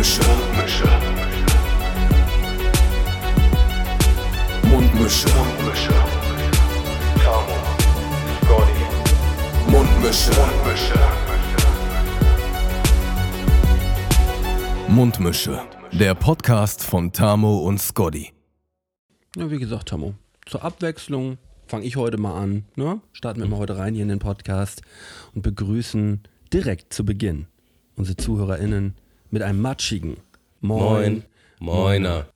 Mundmische. Mundmische. Mundmische. Tamo, Scotty, Mundmische. Mundmische. Mundmische. Der Podcast von Tamo und Scotty. Ja, wie gesagt, Tamo, zur Abwechslung fange ich heute mal an. Ne? Starten wir mal heute rein hier in den Podcast und begrüßen direkt zu Beginn unsere ZuhörerInnen mit einem matschigen Moin. Moiner.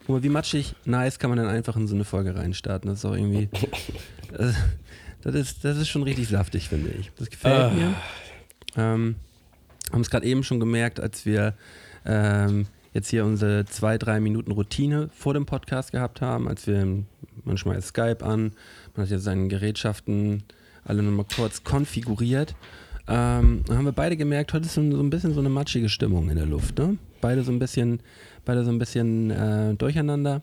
Guck mal, wie matschig nice kann man dann einfach in so eine Folge reinstarten. Das ist auch irgendwie. Das, das, ist, das ist schon richtig saftig, finde ich. Das gefällt mir. Ähm, haben es gerade eben schon gemerkt, als wir ähm, jetzt hier unsere zwei, drei Minuten Routine vor dem Podcast gehabt haben, als wir manchmal Skype an, man hat jetzt seine Gerätschaften alle nochmal kurz konfiguriert. Ähm, haben wir beide gemerkt, heute ist so, ein bisschen so eine matschige Stimmung in der Luft. Ne? Beide so ein bisschen, beide so ein bisschen äh, durcheinander.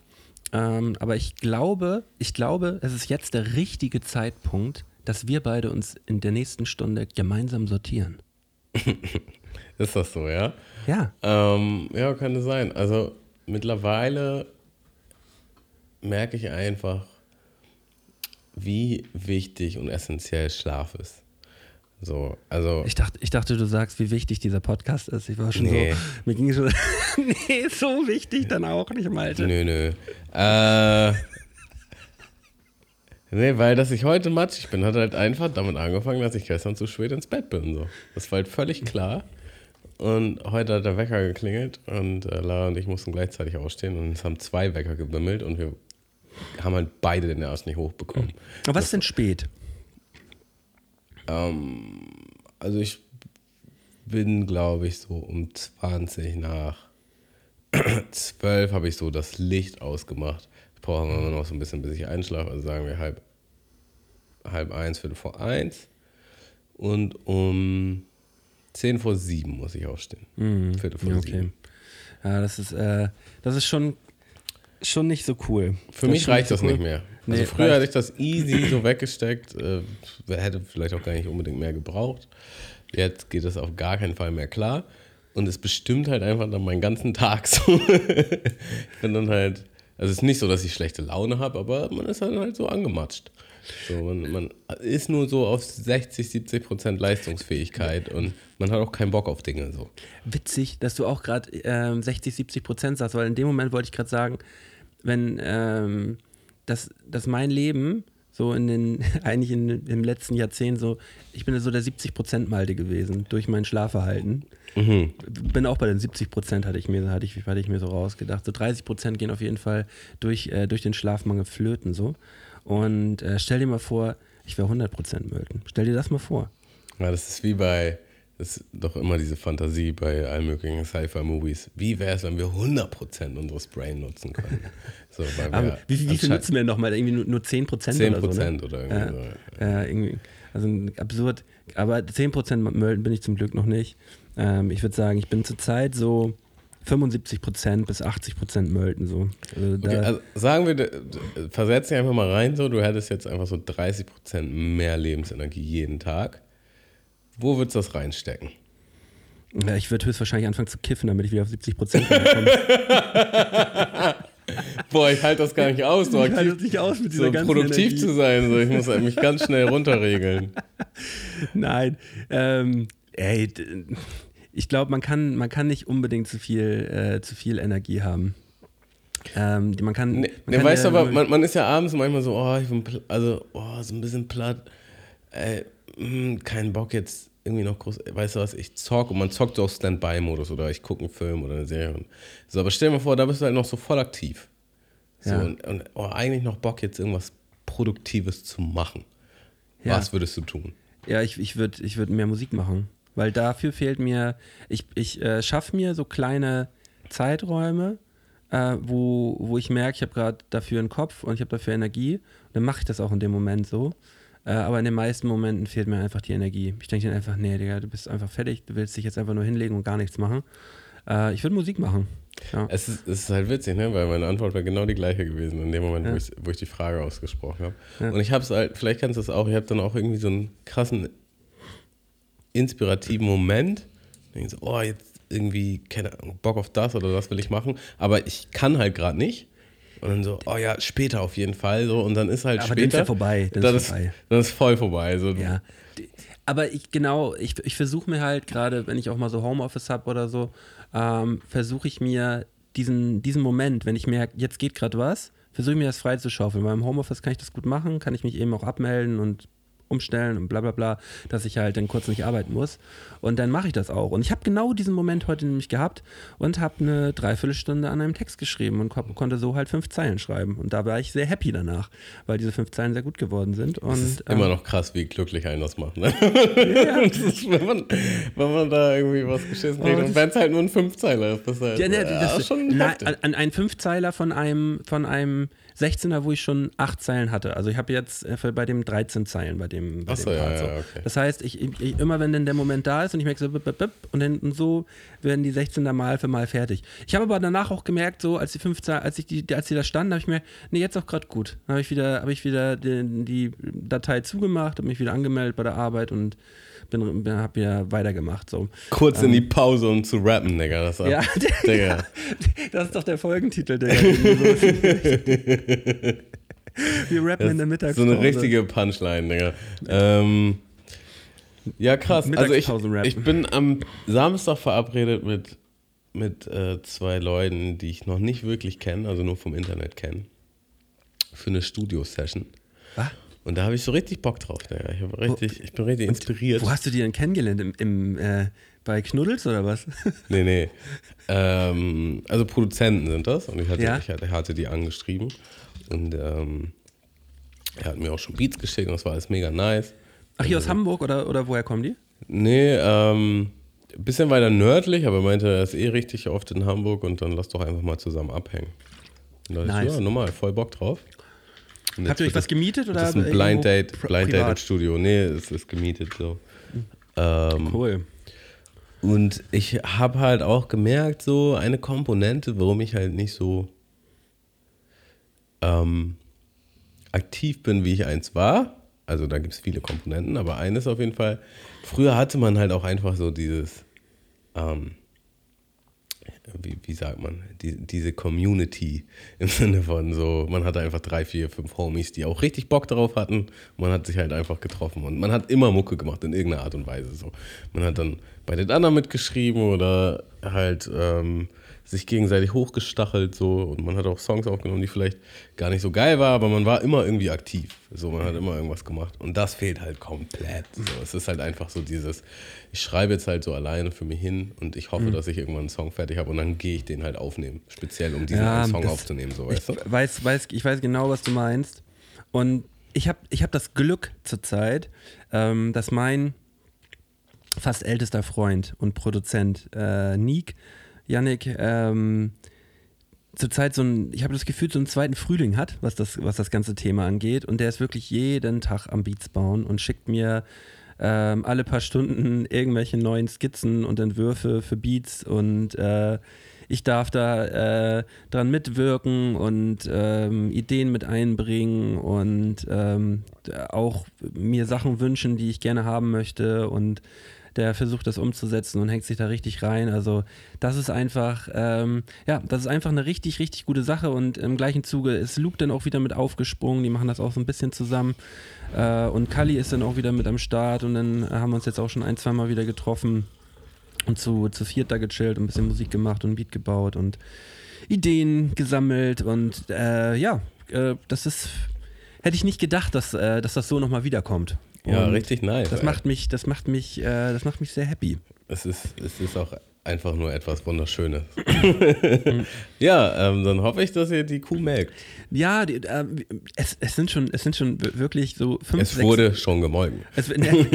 Ähm, aber ich glaube, ich glaube, es ist jetzt der richtige Zeitpunkt, dass wir beide uns in der nächsten Stunde gemeinsam sortieren. Ist das so, ja? Ja. Ähm, ja, könnte sein. Also mittlerweile merke ich einfach, wie wichtig und essentiell Schlaf ist. So, also Ich dachte, ich dachte, du sagst, wie wichtig dieser Podcast ist. Ich war schon Nee. so, mir ging schon, nee, so wichtig dann auch nicht, Malte. Nö, nö. Äh, nee, weil dass ich heute matschig bin, hat halt einfach damit angefangen, dass ich gestern zu spät ins Bett bin. So. Das war halt völlig klar. Und heute hat der Wecker geklingelt und äh, Lara und ich mussten gleichzeitig aufstehen und es haben zwei Wecker gebimmelt und wir haben halt beide den ersten nicht hochbekommen. Aber was ist denn spät? Also ich bin, glaube ich, so um 20 nach 12 habe ich so das Licht ausgemacht. Ich brauche immer noch so ein bisschen, bis ich einschlafe. Also sagen wir halb, halb eins, viertel vor eins. Und um 10 vor sieben muss ich aufstehen. Viertel vor okay. sieben. Ja, das ist, äh, das ist schon, schon nicht so cool. Für ist mich reicht das cool. nicht mehr. Nee, Also früher reicht- hatte ich das easy so weggesteckt, äh, hätte vielleicht auch gar nicht unbedingt mehr gebraucht. Jetzt geht es auf gar keinen Fall mehr klar. Und es bestimmt halt einfach dann meinen ganzen Tag so. ich bin dann halt, also es ist nicht so, dass ich schlechte Laune habe, aber man ist dann halt so angematscht. So, man, man ist nur so auf 60, 70 Prozent Leistungsfähigkeit und man hat auch keinen Bock auf Dinge so. Witzig, dass du auch gerade ähm, 60, 70 Prozent sagst, weil in dem Moment wollte ich gerade sagen, wenn ähm, dass, dass mein Leben so in den, eigentlich in, im letzten Jahrzehnt so, ich bin so der 70 Prozent Malte gewesen durch mein Schlafverhalten. Bin auch bei den 70 Prozent hatte ich mir, hatte ich, hatte ich mir so rausgedacht. So 30 Prozent gehen auf jeden Fall durch, äh, durch den Schlafmangel flöten so. Und äh, stell dir mal vor, ich wäre 100 Prozent Mölten. Stell dir das mal vor. Ja, das ist wie bei, das ist doch immer diese Fantasie bei allen möglichen Sci-Fi-Movies. Wie wäre es, wenn wir 100% unseres Brain nutzen können? So, Aber wie, wie viel nutzen wir nochmal? Irgendwie nur, nur 10 Prozent 10% oder so? Ne? oder irgendwie so. Äh, irgendwie, also absurd. Aber 10% Mölten bin ich zum Glück noch nicht. Ähm, ich würde sagen, ich bin zurzeit so 75% bis 80% Mölten so. Also Okay, also sagen wir, versetz dich einfach mal rein, so, du hättest jetzt einfach so 30% mehr Lebensenergie jeden Tag. Wo würdest du das reinstecken? ja, ich würde höchstwahrscheinlich anfangen zu kiffen, damit ich wieder auf 70% komme. Boah, ich halte das gar nicht aus, so, Ich halte aktiv, das nicht aus mit dieser so ganzen produktiv Energie. zu sein. So. Ich muss mich ganz schnell runterregeln. Nein. Ähm, ey, ich glaube, man kann, man kann nicht unbedingt zu viel, äh, zu viel Energie haben. Ähm, man kann. Man nee, kann weißt du, ja aber man, man ist ja abends manchmal so, oh, ich bin, also, oh, so ein bisschen platt. Ey, mh, kein Bock jetzt irgendwie noch groß, weißt du was, ich zock und man zockt so auf Standby-Modus oder ich gucke einen Film oder eine Serie. So, aber stell dir mal vor, da bist du halt noch so voll aktiv. So, Ja. und, und oh, eigentlich noch Bock jetzt irgendwas Produktives zu machen. Ja. Was würdest du tun? Ja, ich, ich würde ich würd mehr Musik machen. Weil dafür fehlt mir, ich, ich äh, schaffe mir so kleine Zeiträume, äh, wo, wo ich merke, ich habe gerade dafür einen Kopf und ich habe dafür Energie. Und dann mache ich das auch in dem Moment so. Äh, aber in den meisten Momenten fehlt mir einfach die Energie. Ich denke dann einfach, nee, Digga, du bist einfach fertig, du willst dich jetzt einfach nur hinlegen und gar nichts machen. Äh, ich würde Musik machen. Ja. Es ist, es ist halt witzig, ne? weil meine Antwort wäre genau die gleiche gewesen in dem Moment, wo, ich, wo ich die Frage ausgesprochen habe. Ja. Und ich habe es halt, vielleicht kennst du es auch, ich habe dann auch irgendwie so einen krassen, inspirativen Moment. Denke so, oh, jetzt irgendwie, keine Ahnung, Bock auf das oder das will ich machen, aber ich kann halt gerade nicht. Und dann so, oh ja, später auf jeden Fall. So, und dann ist halt Aber dann später. ist ja vorbei, dann Dann ist vorbei. dann ist voll vorbei. So, Ja. Aber ich genau, ich, ich versuche mir halt gerade, wenn ich auch mal so Homeoffice habe oder so, ähm, versuche ich mir diesen, diesen Moment, wenn ich merke, jetzt geht gerade was, versuche ich mir das freizuschaufeln. Weil im Homeoffice kann ich das gut machen, kann ich mich eben auch abmelden und umstellen und bla bla bla, dass ich halt dann kurz nicht arbeiten muss. Und dann mache ich das auch. Und ich habe genau diesen Moment heute nämlich gehabt und habe eine Dreiviertelstunde an einem Text geschrieben und ko konnte so halt fünf Zeilen schreiben. Und da war ich sehr happy danach, weil diese fünf Zeilen sehr gut geworden sind. Und, Es ist ähm, immer noch krass, wie glücklich einen das macht. Ne? Das ist, wenn, man, wenn man da irgendwie was geschissen kriegt. Oh, und wenn es halt nur ein Fünfzeiler ist, das ist halt Ja, ne, ja, das, schon na, an, an einen Fünfzeiler von einem, von einem 16er, wo ich schon acht Zeilen hatte. Also ich habe jetzt äh, bei dem 13 Zeilen bei dem, bei Ach so, dem ja, Part ja, so. okay. Das heißt, ich, ich, immer wenn dann der Moment da ist und ich merke so bip, bip, bip, und dann und so werden die 16er mal für mal fertig. Ich habe aber danach auch gemerkt, so als die 15, als ich die, als die da standen, habe ich mir, nee, jetzt auch gerade gut. Dann habe ich wieder, habe ich wieder die, die Datei zugemacht, habe mich wieder angemeldet bei der Arbeit und bin, bin habe wieder weitergemacht. So. Kurz in die Pause, um zu rappen, Digga. Das Ja, Digga. das ist doch der Folgentitel, der. Wir rappen in der so Mittagspause. eine richtige Punchline, Digga. Ähm, ja, krass. Also ich, ich bin am Samstag verabredet mit, mit äh, zwei Leuten, die ich noch nicht wirklich kenne, also nur vom Internet kenne, für eine Studio-Session. Was? Und da habe ich so richtig Bock drauf, Digga. Ich, hab richtig, ich bin richtig inspiriert. Wo hast du die denn kennengelernt? Im, im, äh, bei Knuddels oder was? Nee, nee. Ähm, also Produzenten sind das und ich hatte, Ja. ich hatte, hatte die angeschrieben und ähm, er hat mir auch schon Beats geschickt und das war alles mega nice. Ach, hier aus Hamburg oder, oder woher kommen die? Nee, ähm, ein bisschen weiter nördlich, aber er meinte, er ist eh richtig oft in Hamburg und dann lass doch einfach mal zusammen abhängen. Und da Nice. ich, ja, normal, voll Bock drauf. Habt ihr euch was gemietet oder? Das ist ein Blind Date, Blind Date im? Studio. Nee, es ist gemietet so. Ähm, Cool. und ich habe halt auch gemerkt, so eine Komponente, warum ich halt nicht so ähm, aktiv bin, wie ich eins war. Also da gibt es viele Komponenten, aber eines auf jeden Fall. Früher hatte man halt auch einfach so dieses, ähm, wie, wie sagt man, die, diese Community im Sinne von so, man hatte einfach drei, vier, fünf Homies, die auch richtig Bock darauf hatten. Man hat sich halt einfach getroffen und man hat immer Mucke gemacht in irgendeiner Art und Weise. So. Man hat dann bei den anderen mitgeschrieben oder halt ähm, sich gegenseitig hochgestachelt so und man hat auch Songs aufgenommen, die vielleicht gar nicht so geil war, aber man war immer irgendwie aktiv. So, man hat immer irgendwas gemacht und das fehlt halt komplett. So, es ist halt einfach so dieses, ich schreibe jetzt halt so alleine für mich hin und ich Mhm. hoffe, dass ich irgendwann einen Song fertig habe und dann gehe ich den halt aufnehmen, speziell um diesen Ja, Song aufzunehmen, so Ich weißt du? weiß, weiß, ich weiß genau, was du meinst. Und ich habe ich hab das Glück zurzeit, ähm, dass mein fast ältester Freund und Produzent äh, Nick, Yannick, ähm, zurzeit so ein, ich habe das Gefühl, so einen zweiten Frühling hat, was das, was das ganze Thema angeht. Und der ist wirklich jeden Tag am Beats bauen und schickt mir ähm, alle paar Stunden irgendwelche neuen Skizzen und Entwürfe für Beats und äh, ich darf da äh, dran mitwirken und ähm, Ideen mit einbringen und ähm, auch mir Sachen wünschen, die ich gerne haben möchte und der versucht das umzusetzen und hängt sich da richtig rein. Also das ist einfach, ähm, ja, das ist einfach eine richtig, richtig gute Sache und im gleichen Zuge ist Luke dann auch wieder mit aufgesprungen, die machen das auch so ein bisschen zusammen äh, und Kali ist dann auch wieder mit am Start und dann haben wir uns jetzt auch schon ein, zwei Mal wieder getroffen und zu, zu viert da gechillt und ein bisschen Musik gemacht und Beat gebaut und Ideen gesammelt und äh, ja, äh, das ist, hätte ich nicht gedacht, dass, äh, dass das so nochmal wiederkommt. Ja, Und richtig nice. Das macht mich, das macht mich, äh, das macht mich sehr happy. Es ist, es ist auch einfach nur etwas Wunderschönes. ja, ähm, dann hoffe ich, dass ihr die Kuh melkt. Ja, die, äh, es, es sind schon, es sind schon wirklich so fünf, Es sechs, wurde schon gemolken. Es, ne,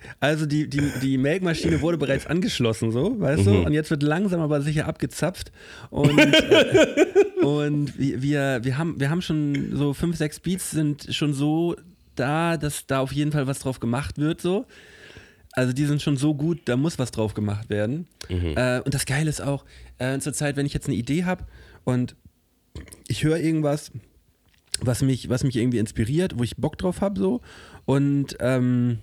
also die, die, die Melkmaschine wurde bereits angeschlossen, so, weißt du? Und jetzt wird langsam aber sicher abgezapft. Und, äh, und wir, wir, wir, haben, wir haben schon so fünf, sechs Beats sind schon so da, dass da auf jeden Fall was drauf gemacht wird, so. Also die sind schon so gut, da muss was drauf gemacht werden. Äh, und das Geile ist auch, äh, zur Zeit, wenn ich jetzt eine Idee habe und ich höre irgendwas, was mich, was mich irgendwie inspiriert, wo ich Bock drauf habe, so. Und ähm,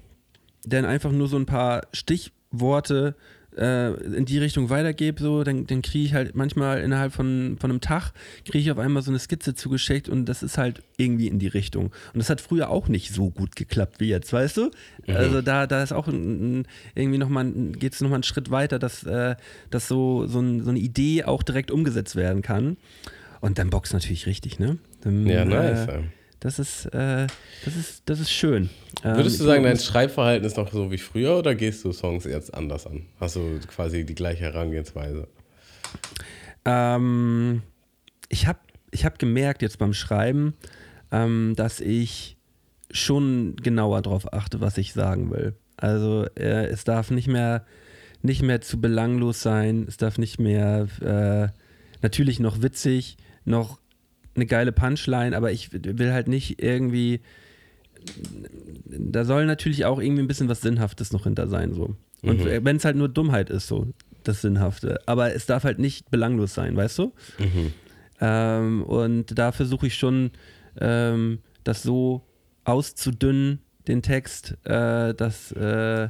dann einfach nur so ein paar Stichworte äh, in die Richtung weitergebe, so, dann, dann kriege ich halt manchmal innerhalb von, von einem Tag, kriege ich auf einmal so eine Skizze zugeschickt und das ist halt irgendwie in die Richtung. Und das hat früher auch nicht so gut geklappt wie jetzt, weißt du? Also da, da ist auch ein, ein, irgendwie nochmal, geht es nochmal einen Schritt weiter, dass, äh, dass so, so, ein, so eine Idee auch direkt umgesetzt werden kann. Und dann boxt natürlich richtig, ne? Dann, Ja, nice. Äh. Das ist, äh, das ist, das ist schön. Ähm, Würdest du sagen, dein Schreibverhalten ist noch so wie früher oder gehst du Songs jetzt anders an? Hast du quasi die gleiche Herangehensweise? Ähm, ich habe ich hab gemerkt jetzt beim Schreiben, ähm, dass ich schon genauer darauf achte, was ich sagen will. Also äh, es darf nicht mehr, nicht mehr zu belanglos sein, es darf nicht mehr äh, natürlich noch witzig, noch eine geile Punchline, aber ich will halt nicht irgendwie, da soll natürlich auch irgendwie ein bisschen was Sinnhaftes noch hinter sein, so. Und Mhm. wenn es halt nur Dummheit ist, so, das Sinnhafte. Aber es darf halt nicht belanglos sein, weißt du? Ähm, und da versuche ich schon, ähm, das so auszudünnen, den Text, äh, dass, äh,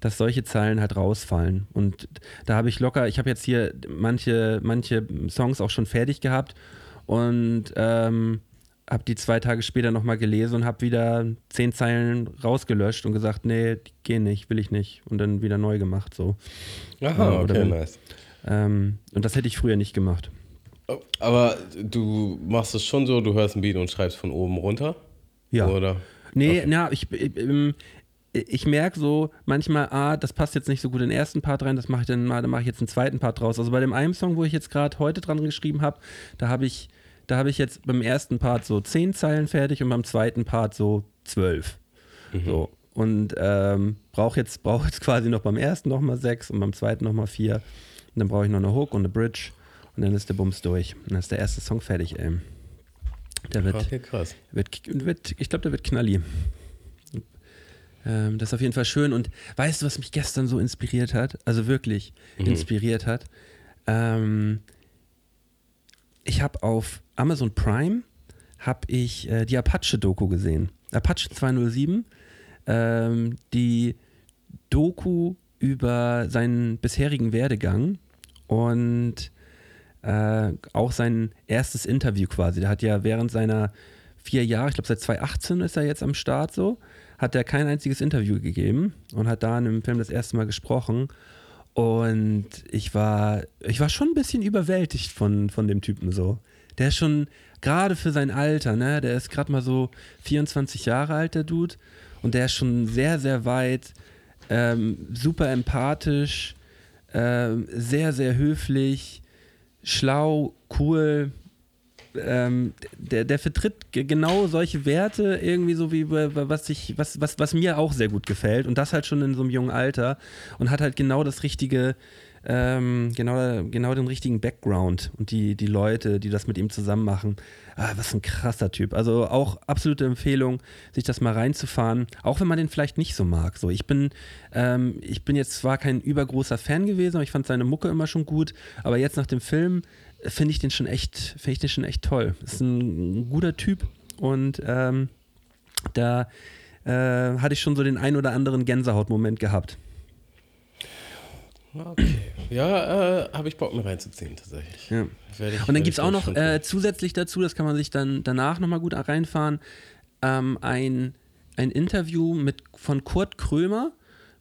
dass solche Zeilen halt rausfallen. Und da habe ich locker, ich habe jetzt hier manche, manche Songs auch schon fertig gehabt und ähm, habe die zwei Tage später nochmal gelesen und habe wieder zehn Zeilen rausgelöscht und gesagt, nee, die gehen nicht, will ich nicht. Und dann wieder neu gemacht. So. Aha, okay, wenn- nice. Ähm, und das hätte ich früher nicht gemacht. Aber du machst es schon so, du hörst ein Beat und schreibst von oben runter? Ja. Oder? Nee, Okay. na, ich, ich, merke so manchmal, ah, das passt jetzt nicht so gut in den ersten Part rein, das mache ich dann mal, dann mache ich jetzt einen zweiten Part draus. Also bei dem einen Song, wo ich jetzt gerade heute dran geschrieben habe, da habe ich, da habe ich jetzt beim ersten Part so zehn Zeilen fertig und beim zweiten Part so zwölf. So. Und ähm, brauche jetzt, brauch jetzt quasi noch beim ersten nochmal sechs und beim zweiten nochmal vier. Und dann brauche ich noch eine Hook und eine Bridge und dann ist der Bums durch. Und dann ist der erste Song fertig, ey. Der wird, Okay, krass. wird, wird ich glaube, der wird knalli. Ähm, das ist auf jeden Fall schön. Und weißt du, was mich gestern so inspiriert hat? Also wirklich inspiriert hat. Ähm, ich habe auf Amazon Prime habe ich äh, die Apache-Doku gesehen. Apache 207, ähm, die Doku über seinen bisherigen Werdegang und äh, auch sein erstes Interview quasi. Der hat ja während seiner vier Jahre, ich glaube seit 2018 ist er jetzt am Start so, hat er kein einziges Interview gegeben und hat da in dem Film das erste Mal gesprochen. Und ich war, ich war schon ein bisschen überwältigt von, von dem Typen so. Der ist schon, gerade für sein Alter, ne, der ist gerade mal so 24 Jahre alt, der Dude. Und der ist schon sehr, sehr weit, ähm, super empathisch, ähm, sehr, sehr höflich, schlau, cool. Ähm, der, der vertritt ge- genau solche Werte irgendwie so wie wa- wa- was ich was, was, was mir auch sehr gut gefällt und das halt schon in so einem jungen Alter und hat halt genau das richtige ähm, genau, genau den richtigen Background und die, die Leute, die das mit ihm zusammen machen. Ah, was ein krasser Typ. Also auch absolute Empfehlung, sich das mal reinzufahren, auch wenn man den vielleicht nicht so mag. So, ich bin, ähm, ich bin jetzt zwar kein übergroßer Fan gewesen, aber ich fand seine Mucke immer schon gut, aber jetzt nach dem Film finde ich den schon echt, finde ich den schon echt toll. Ist ein, guter Typ und ähm, da äh, hatte ich schon so den ein oder anderen Gänsehautmoment gehabt. Okay. Ja, äh, habe ich Bock mir reinzuziehen, tatsächlich. Ja. Ich- Und dann gibt es auch noch äh, zusätzlich dazu, das kann man sich dann danach nochmal gut reinfahren, ähm, ein, ein Interview mit, von Kurt Krömer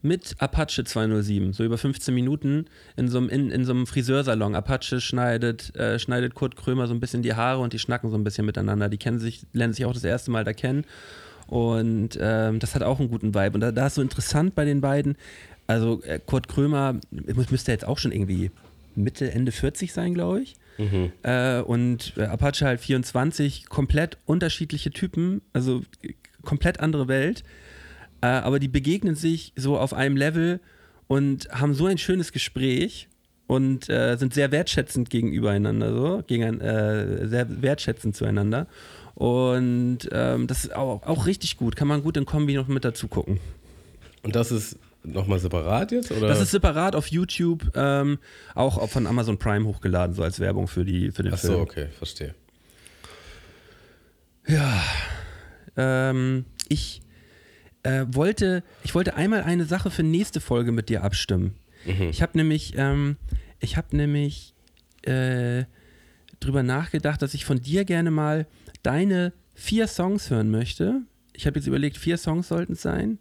mit Apache 207, so über 15 Minuten in so einem, in, in so einem Friseursalon. Apache schneidet, äh, schneidet Kurt Krömer so ein bisschen die Haare und die schnacken so ein bisschen miteinander. Die kennen sich, lernen sich auch das erste Mal da kennen. Und ähm, das hat auch einen guten Vibe. Und da, da ist so interessant bei den beiden. Also äh, Kurt Krömer müsste jetzt auch schon irgendwie Mitte, Ende 40 sein, glaube ich. Äh, und äh, Apache halt 24, komplett unterschiedliche Typen, also komplett andere Welt. Äh, aber die begegnen sich so auf einem Level und haben so ein schönes Gespräch und äh, sind sehr wertschätzend gegenübereinander, so, gegen, äh, sehr wertschätzend zueinander. Und ähm, das ist auch, auch richtig gut, kann man gut in Kombi noch mit dazu gucken. Und das ist nochmal separat jetzt? Oder? Das ist separat auf YouTube, ähm, auch von Amazon Prime hochgeladen, so als Werbung für, die, für den Ach Film. so, okay, verstehe. Ähm, ich äh, wollte, ich wollte einmal eine Sache für nächste Folge mit dir abstimmen. Ich habe nämlich, ähm, ich habe nämlich äh, drüber nachgedacht, dass ich von dir gerne mal deine vier Songs hören möchte. Ich habe jetzt überlegt, vier Songs sollten es sein,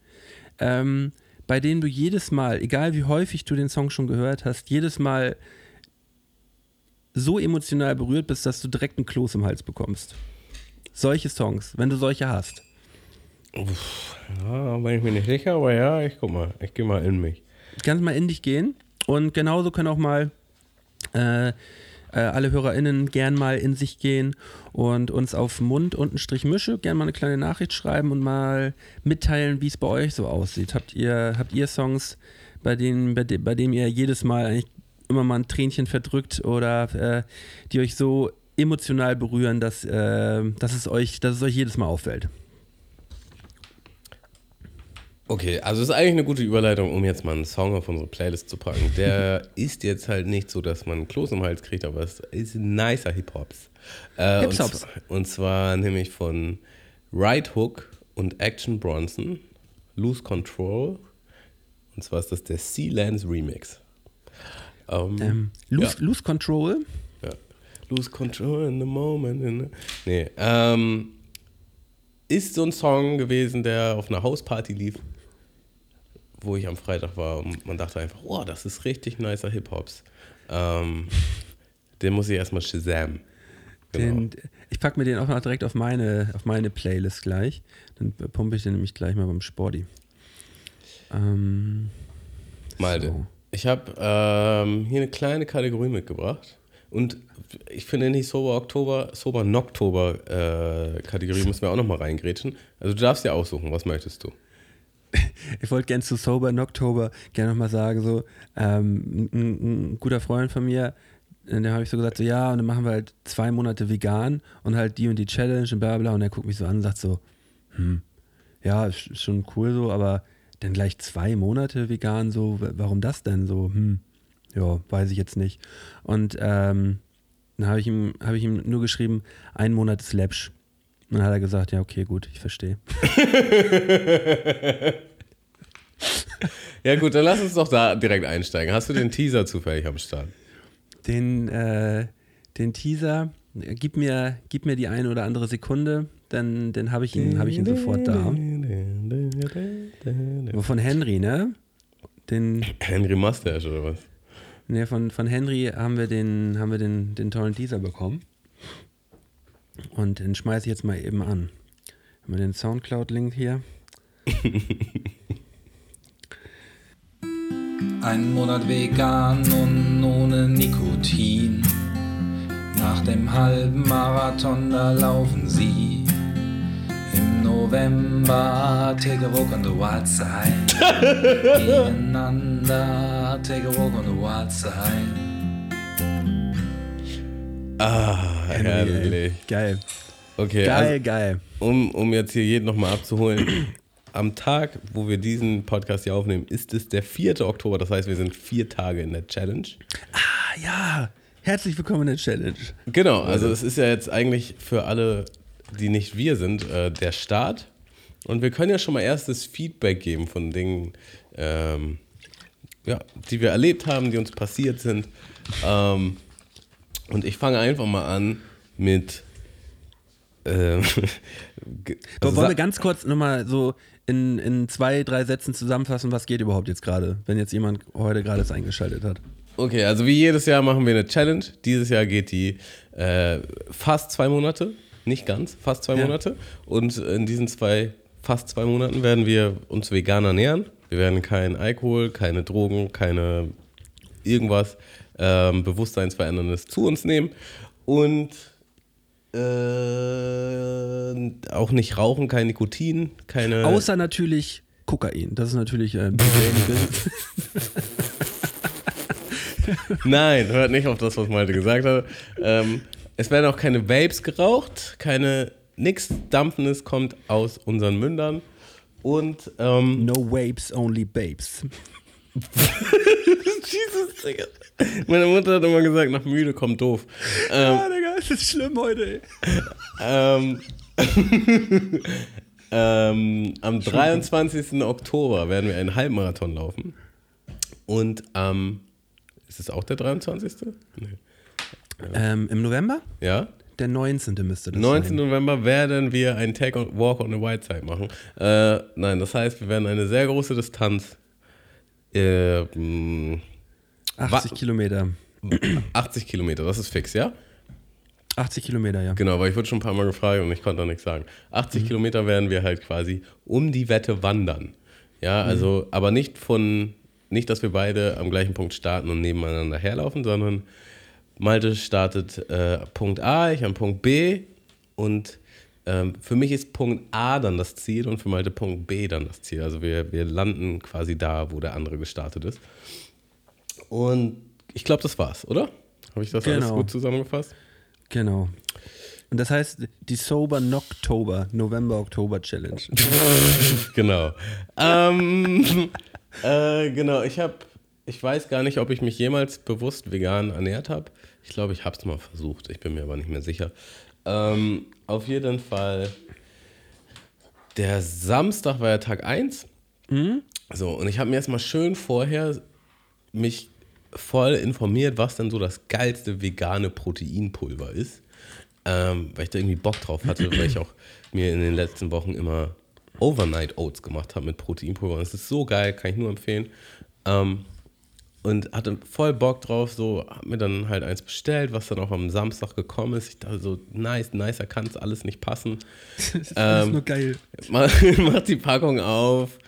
ähm, bei denen du jedes Mal, egal wie häufig du den Song schon gehört hast, jedes Mal so emotional berührt bist, dass du direkt einen Kloß im Hals bekommst. Solche Songs, wenn du solche hast. Ja, bin ich mir nicht sicher, aber ja, ich guck mal. Ich gehe mal in mich. Kannst mal in dich gehen. Und genauso können auch mal äh, äh, alle HörerInnen gern mal in sich gehen und uns auf Mund unten Strich Mische gern mal eine kleine Nachricht schreiben und mal mitteilen, wie es bei euch so aussieht. Habt ihr, habt ihr Songs, bei denen, bei, de, bei denen ihr jedes Mal eigentlich immer mal ein Tränchen verdrückt oder äh, die euch so emotional berühren, dass, äh, dass, es euch, dass es euch jedes Mal auffällt? Okay, also es ist eigentlich eine gute Überleitung, um jetzt mal einen Song auf unsere Playlist zu packen. Der ist jetzt halt nicht so, dass man Kloß im Hals kriegt, aber es ist ein nicer Hip-Hops. Äh, und, Hip-Hops. z- und zwar nämlich von Right Hook und Action Bronson, Lose Control. Und zwar ist das der Sea-Lance Remix. Ähm, Ähm, Lose, Ja. Lose Control. ja. Lose Control in the moment. In the nee, ähm, ist so ein Song gewesen, der auf einer Hausparty lief, wo ich am Freitag war und man dachte einfach, wow, das ist richtig nicer Hip-Hops. Ähm, den muss ich erstmal Shazam. Genau. Den, ich packe mir den auch noch direkt auf meine, auf meine Playlist gleich. Dann pumpe ich den nämlich gleich mal beim Sporty. Ähm, Malte, so. ich habe ähm, hier eine kleine Kategorie mitgebracht. Und ich finde nicht Sober Oktober, Sober Noktober äh, Kategorie müssen wir auch nochmal reingrätschen. Also du darfst dir aussuchen, was möchtest du? Ich wollte gern zu Sober in Oktober gerne nochmal sagen, so, ähm, ein, ein, guter Freund von mir, äh, dem habe ich so gesagt, so, ja, und dann machen wir halt zwei Monate vegan und halt die und die Challenge und bla bla. Und er guckt mich so an und sagt so, hm, ja, ist schon cool so, aber dann gleich zwei Monate vegan, so, warum das denn so? Hm, ja, weiß ich jetzt nicht. Und ähm, dann habe ich, ihm- ich ihm nur geschrieben, ein Monat ist läppsch. Und dann hat er gesagt, ja, okay, gut, ich verstehe. Ja gut, dann lass uns doch da direkt einsteigen. Hast du den Teaser zufällig am Start? den, äh, den Teaser, gib mir, gib mir die eine oder andere Sekunde, dann, dann habe ich ihn, habe ich ihn sofort da. Von Henry, ne? Den, Henry Mustache oder was? ne, von, von Henry haben wir den, haben wir den, den tollen Teaser bekommen. Und den schmeiße ich jetzt mal eben an. Haben wir den Soundcloud-Link hier? Ein Monat vegan und ohne Nikotin. Nach dem halben Marathon, da laufen sie. Im November, take a walk on the wild side. Gegeneinander, take a walk on the wild side. Ah, herrlich. Geil. Okay, Geil, also, geil. um, um jetzt hier jeden nochmal abzuholen. Am Tag, wo wir diesen Podcast hier aufnehmen, ist es der 4. Oktober. Das heißt, wir sind vier Tage in der Challenge. Ah, ja. Herzlich willkommen in der Challenge. Genau, also es ist ja jetzt eigentlich für alle, die nicht wir sind, äh, der Start. Und wir können ja schon mal erstes Feedback geben von Dingen, ähm, ja, die wir erlebt haben, die uns passiert sind. Ähm, und ich fange einfach mal an mit. Ähm, also Wollen wir ganz kurz nochmal so in, in zwei, drei Sätzen zusammenfassen, was geht überhaupt jetzt gerade, wenn jetzt jemand heute gerade es eingeschaltet hat? Okay, also wie jedes Jahr machen wir eine Challenge. Dieses Jahr geht die äh, fast zwei Monate, nicht ganz, fast zwei Ja. Monate. Und in diesen zwei, fast zwei Monaten werden wir uns vegan ernähren. Wir werden kein Alkohol, keine Drogen, keine irgendwas ähm, Bewusstseinsveränderndes zu uns nehmen. Und äh, auch nicht rauchen, kein Nikotin, keine. Außer natürlich Kokain. Das ist natürlich äh, Nein, hört nicht auf das, was Malte gesagt hat. Ähm, es werden auch keine Vapes geraucht, keine nix Dampfendes kommt aus unseren Mündern. Und ähm, No Vapes, only Babes. Jesus, Digga. Meine Mutter hat immer gesagt, nach müde kommt doof. Ähm, Ah, Digga, das ist schlimm heute. ähm, ähm, am 23. Oktober werden wir einen Halbmarathon laufen. Und am, ist es auch der 23.? Nee. Ähm, Im November? Ja? Der 19. müsste das 19. sein. November werden wir einen Take on, Walk on the White Side machen. Äh, nein, das heißt, wir werden eine sehr große Distanz, äh, mh, 80 Wa- Kilometer. 80 Kilometer, das ist fix, ja? 80 Kilometer, ja. Genau, weil ich wurde schon ein paar Mal gefragt und ich konnte da nichts sagen. 80 Kilometer werden wir halt quasi um die Wette wandern. Ja, also, aber nicht von, nicht, dass wir beide am gleichen Punkt starten und nebeneinander herlaufen, sondern Malte startet äh, Punkt A, ich an Punkt B und ähm, für mich ist Punkt A dann das Ziel und für Malte Punkt B dann das Ziel. Also wir, wir landen quasi da, wo der andere gestartet ist. Und ich glaube, das war's, oder? Habe ich das alles Genau. gut zusammengefasst? Genau. Und das heißt die Sober Noctober, November-Oktober Challenge. Genau. ähm, äh, genau, ich habe, ich weiß gar nicht, ob ich mich jemals bewusst vegan ernährt habe. Ich glaube, ich habe es mal versucht. Ich bin mir aber nicht mehr sicher. Ähm, auf jeden Fall, der Samstag war ja Tag 1. So, und ich habe mir erstmal schön vorher mich voll informiert, was denn so das geilste vegane Proteinpulver ist. Ähm, weil ich da irgendwie Bock drauf hatte, weil ich auch mir in den letzten Wochen immer Overnight Oats gemacht habe mit Proteinpulver. Und es ist so geil, kann ich nur empfehlen. Ähm, und hatte voll Bock drauf, so, hab mir dann halt eins bestellt, was dann auch am Samstag gekommen ist. Ich dachte so, nice, nicer kann es alles nicht passen. Das ist alles Ähm, nur geil. Mach, mach die Packung auf,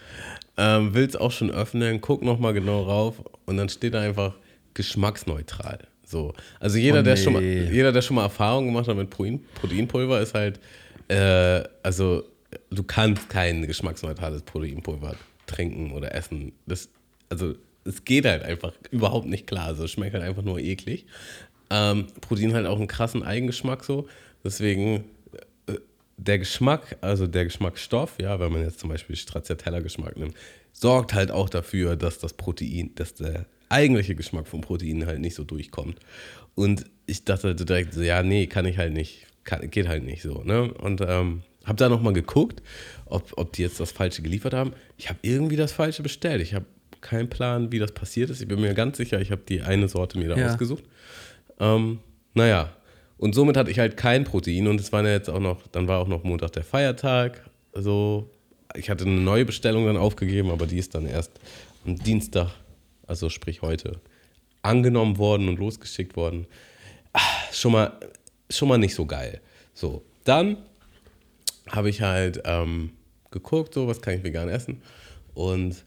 ähm, will es auch schon öffnen, guck nochmal genau rauf und dann steht da einfach geschmacksneutral. So. Also jeder, Oh, der schon mal, nee. jeder, der schon mal Erfahrung gemacht hat mit Protein, Proteinpulver, ist halt, äh, also du kannst kein geschmacksneutrales Proteinpulver trinken oder essen. Das, also es geht halt einfach überhaupt nicht klar. Also es schmeckt halt einfach nur eklig. Ähm, Protein hat auch einen krassen Eigengeschmack so. Deswegen äh, der Geschmack, also der Geschmacksstoff, ja, wenn man jetzt zum Beispiel Stracciatella-Geschmack nimmt, sorgt halt auch dafür, dass das Protein, dass der eigentliche Geschmack vom Protein halt nicht so durchkommt. Und ich dachte halt direkt so, ja, nee, kann ich halt nicht, kann, geht halt nicht so, ne? Und ähm, habe da nochmal geguckt, ob, ob die jetzt das Falsche geliefert haben. Ich habe irgendwie das Falsche bestellt. Ich habe keinen Plan, wie das passiert ist. Ich bin mir ganz sicher, ich habe die eine Sorte mir da Ja. ausgesucht. Ähm, naja, und somit hatte ich halt kein Protein und es war ja jetzt auch noch, dann war auch noch Montag der Feiertag. Also ich hatte eine neue Bestellung dann aufgegeben, aber die ist dann erst am Dienstag, also sprich heute, angenommen worden und losgeschickt worden. Ah, schon mal, schon mal nicht so geil. So, dann habe ich halt ähm, geguckt, so was kann ich vegan essen und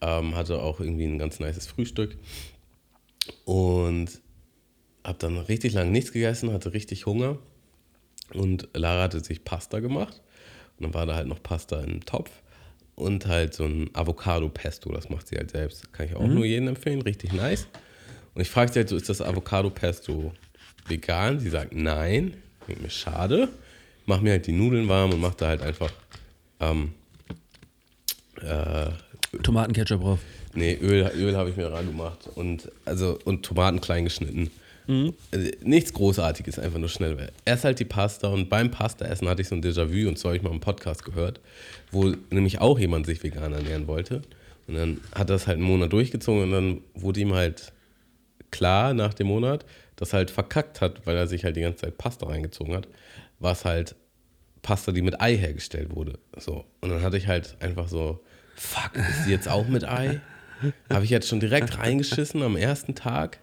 ähm, hatte auch irgendwie ein ganz nices Frühstück und habe dann richtig lange nichts gegessen, hatte richtig Hunger und Lara hatte sich Pasta gemacht und dann war da halt noch Pasta im Topf und halt so ein Avocado-Pesto, das macht sie halt selbst. Kann ich auch nur jedem empfehlen, richtig nice. Und ich fragte sie halt so, ist das Avocado-Pesto vegan? Sie sagt nein, denke mir schade. Mach mir halt die Nudeln warm und mach da halt einfach ähm, äh, Tomatenketchup drauf. Nee, Öl, Öl habe ich mir reingemacht und also und Tomaten klein geschnitten. Also, nichts Großartiges, einfach nur schnell. Erst halt die Pasta und beim Pasta-Essen hatte ich so ein Déjà-vu und so habe ich mal im Podcast gehört, wo nämlich auch jemand sich vegan ernähren wollte. Und dann hat das halt einen Monat durchgezogen und dann wurde ihm halt klar nach dem Monat, dass er halt verkackt hat, weil er sich halt die ganze Zeit Pasta reingezogen hat, was halt Pasta, die mit Ei hergestellt wurde. So. Und dann hatte ich halt einfach so, fuck, ist die jetzt auch mit Ei? Habe ich jetzt schon direkt reingeschissen am ersten Tag?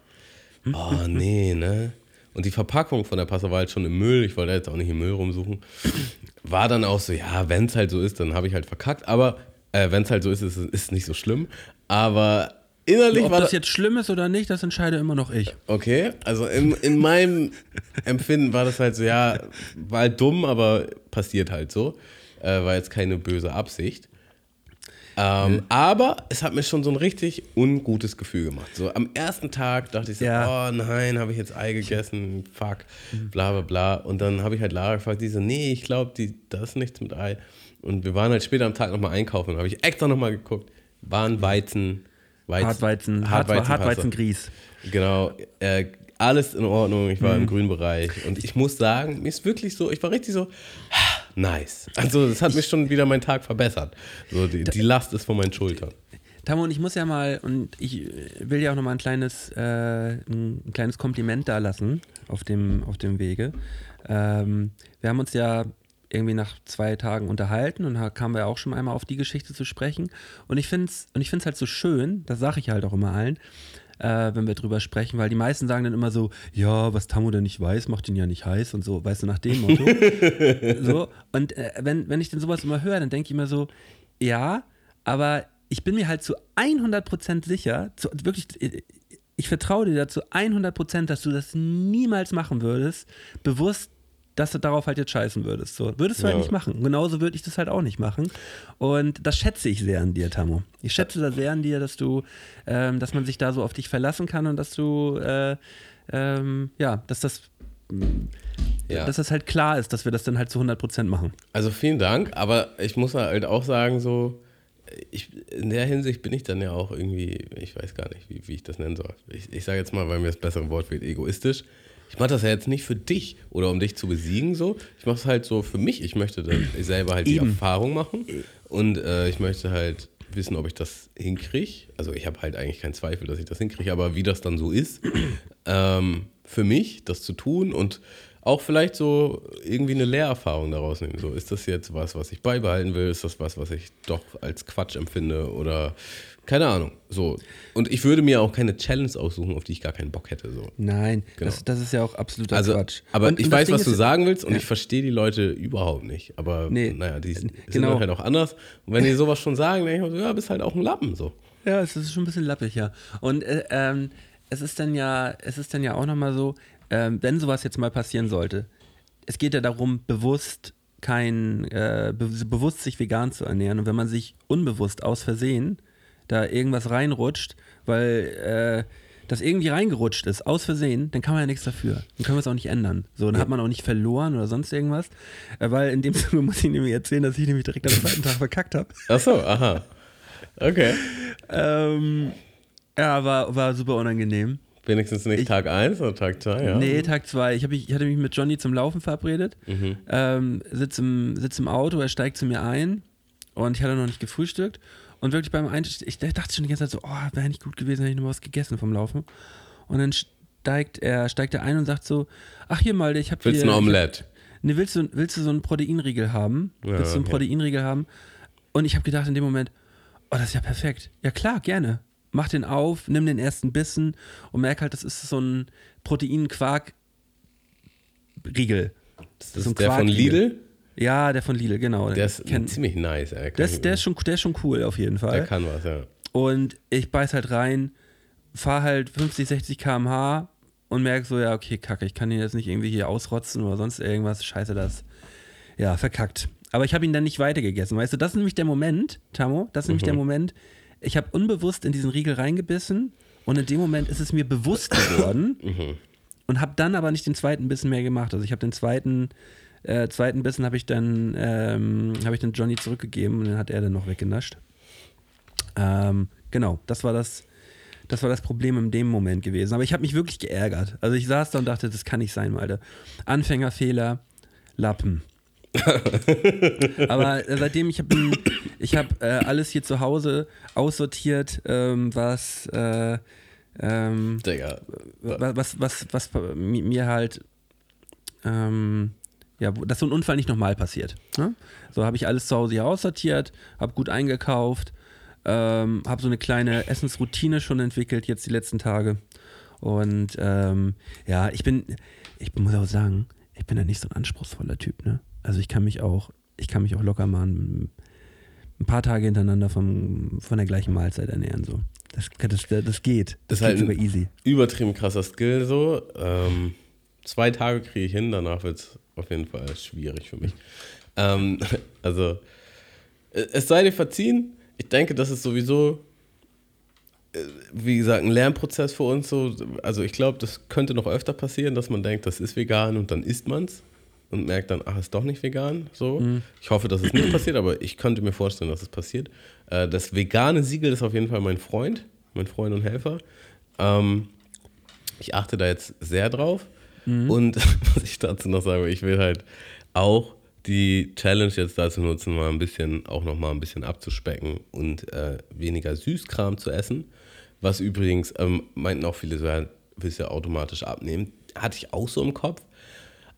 Oh, nee, ne? Und die Verpackung von der Pasta war halt schon im Müll. Ich wollte jetzt auch nicht im Müll rumsuchen. War dann auch so, ja, wenn es halt so ist, dann habe ich halt verkackt. Aber äh, wenn es halt so ist, ist es nicht so schlimm. Aber innerlich Ob war das jetzt schlimm ist oder nicht, das entscheide immer noch ich. Okay, also in, in meinem Empfinden war das halt so, ja, war halt dumm, aber passiert halt so. Äh, war jetzt keine böse Absicht. Ähm, Aber es hat mir schon so ein richtig ungutes Gefühl gemacht. So am ersten Tag dachte ich so, Ja. oh nein, habe ich jetzt Ei gegessen, fuck, bla bla bla. Und dann habe ich halt Lara gefragt, die so, nee, ich glaube, das ist nichts mit Ei. Und wir waren halt später am Tag nochmal einkaufen und habe ich extra nochmal geguckt, waren Weizen, Weizen Hartweizen, Hartweizenpasta. Hartweizen-Grieß. Genau, äh, alles in Ordnung. Ich war im grünen Bereich. Und ich muss sagen, mir ist wirklich so, ich war richtig so, nice. Also, das hat mich schon wieder meinen Tag verbessert. So, die, die Last ist von meinen Schultern. Tamu, und ich muss ja mal, und ich will ja auch nochmal ein kleines, äh, ein, ein kleines Kompliment da lassen auf dem, auf dem Wege. Ähm, wir haben uns ja irgendwie nach zwei Tagen unterhalten und da kamen wir auch schon einmal auf die Geschichte zu sprechen. Und ich finde es halt so schön, das sage ich halt auch immer allen, äh, wenn wir drüber sprechen, weil die meisten sagen dann immer so, ja, was Tamu denn nicht weiß, macht ihn ja nicht heiß und so, weißt du, nach dem Motto. so, und äh, wenn, wenn ich denn sowas immer höre, dann denke ich immer so, ja, aber ich bin mir halt zu 100% sicher, zu, wirklich, ich vertraue dir dazu 100%, dass du das niemals machen würdest, bewusst dass du darauf halt jetzt scheißen würdest. So, würdest du halt Ja. nicht machen. Genauso würde ich das halt auch nicht machen. Und das schätze ich sehr an dir, Tammo. Ich schätze das sehr an dir, dass du, ähm, dass man sich da so auf dich verlassen kann und dass du, äh, ähm, ja, dass das, Ja. dass das halt klar ist, dass wir das dann halt zu 100% machen. Also vielen Dank, aber ich muss halt auch sagen, so, ich, in der Hinsicht bin ich dann ja auch irgendwie, ich weiß gar nicht, wie, wie ich das nennen soll. Ich, ich sage jetzt mal, weil mir das bessere Wort fehlt, egoistisch. Ich mache das ja jetzt nicht für dich oder um dich zu besiegen, so. Ich mache es halt so für mich. Ich möchte dann selber halt die Eben. Erfahrung machen und äh, ich möchte halt wissen, ob ich das hinkriege. Also ich habe halt eigentlich keinen Zweifel, dass ich das hinkriege, aber wie das dann so ist, ähm, für mich, das zu tun und auch vielleicht so irgendwie eine Lehrerfahrung daraus nehmen. So, ist das jetzt was, was ich beibehalten will? Ist das was, was ich doch als Quatsch empfinde? Oder keine Ahnung. So. Und ich würde mir auch keine Challenge aussuchen, auf die ich gar keinen Bock hätte. So. Nein, Genau. das, das ist ja auch absoluter Also, Quatsch. aber Und- ich und weiß, Ding was du sagen willst und Ja. ich verstehe die Leute überhaupt nicht. Aber Nee, naja, die sind genau. dann halt auch anders. Und wenn die sowas schon sagen, denke ich mir so, ja, bist halt auch ein Lappen. So. Ja, es ist schon ein bisschen lappig, ja. Und äh, ähm, es ist dann ja, es ist dann ja auch nochmal so, ähm, wenn sowas jetzt mal passieren sollte, es geht ja darum, bewusst kein, äh, be bewusst sich vegan zu ernähren. Und wenn man sich unbewusst aus Versehen da irgendwas reinrutscht, weil äh, das irgendwie reingerutscht ist, aus Versehen, dann kann man ja nichts dafür. Dann können wir es auch nicht ändern. So, dann hat man auch nicht verloren oder sonst irgendwas. Äh, weil in dem Zuge muss ich nämlich erzählen, dass ich nämlich direkt am zweiten Tag verkackt habe. Ach so, aha. Okay. Ähm, ja, war, war super unangenehm. Wenigstens nicht Ich- Tag 1 oder Tag 2, ja. Nee, Tag zwei. Ich, hab, mich- ich hatte mich mit Johnny zum Laufen verabredet. Mhm. Ähm, sitz, im, sitz im Auto, er steigt zu mir ein und ich hatte noch nicht gefrühstückt. Und wirklich beim Einstieg, ich dachte schon die ganze Zeit so, oh, wäre nicht gut gewesen, hätte ich noch was gegessen vom Laufen. Und dann steigt er, steigt er ein und sagt so, ach hier mal, ich habe Willst du ein Omelette? Ne, willst du, willst du so einen Proteinriegel haben? Ja, willst du einen. Proteinriegel haben? Und ich habe gedacht in dem Moment, oh, das ist ja perfekt. Ja klar, gerne. Mach den auf, nimm den ersten Bissen und merk halt, das ist so ein Protein-Quark-Riegel. Das so ein ist der von. Lidl. Ja, der von Lidl, genau. Der ist Kenn- ziemlich nice. Ey. Das, der, ist schon, der ist schon cool auf jeden Fall. der kann was, ja. Und ich beiß halt rein, fahr halt 50, 60 km/h und merke so, ja, okay, kacke, ich kann ihn jetzt nicht irgendwie hier ausrotzen oder sonst irgendwas. Scheiße, das. Ja, verkackt. Aber ich habe ihn dann nicht weitergegessen. Weißt du, das ist nämlich der Moment, Tamo, das ist nämlich der Moment, ich habe unbewusst in diesen Riegel reingebissen und in dem Moment ist es mir bewusst geworden und habe dann aber nicht den zweiten Bissen mehr gemacht. Also ich habe den zweiten, äh, zweiten Bissen habe ich dann, ähm, habe ich dann Johnny zurückgegeben und den hat er dann noch weggenascht. Ähm, genau, das war das, das war das Problem in dem Moment gewesen. Aber ich habe mich wirklich geärgert. Also ich saß da und dachte, das kann nicht sein, Alter. Anfängerfehler, Lappen. Aber äh, seitdem ich habe ich hab, äh, alles hier zu Hause aussortiert, ähm, was, äh, ähm, was, was, was mi- mir halt, ähm, ja, dass so ein Unfall nicht nochmal passiert. Ne? So habe ich alles zu Hause hier aussortiert, habe gut eingekauft, ähm, habe so eine kleine Essensroutine schon entwickelt jetzt die letzten Tage. Und ähm, ja, ich bin, ich muss auch sagen, ich bin ja nicht so ein anspruchsvoller Typ, ne? Also ich kann mich auch, ich kann mich auch locker mal ein, ein paar Tage hintereinander vom, von der gleichen Mahlzeit ernähren. So. Das, das, das geht. Das ist Das, halt geht ein- sogar easy. Übertrieben krasser Skill so. Ähm, zwei Tage kriege ich hin, danach wird es auf jeden Fall schwierig für mich. Ähm, also, es sei dir verziehen. Ich denke, das ist sowieso, äh, wie gesagt, ein Lernprozess für uns. So. Also, ich glaube, das könnte noch öfter passieren, dass man denkt, das ist vegan und dann isst man es und merkt dann, ach, ist doch nicht vegan. So. Ich hoffe, dass es nicht passiert, aber ich könnte mir vorstellen, dass es passiert. Äh, das vegane Siegel ist auf jeden Fall mein Freund, mein Freund und Helfer. Ähm, ich achte da jetzt sehr drauf. Und was ich dazu noch sage, ich will halt auch die Challenge jetzt dazu nutzen, mal ein bisschen, auch noch mal ein bisschen abzuspecken und äh, weniger Süßkram zu essen. Was übrigens, ähm, meinten auch viele so, ja, willst ja automatisch abnehmen. Hatte ich auch so im Kopf.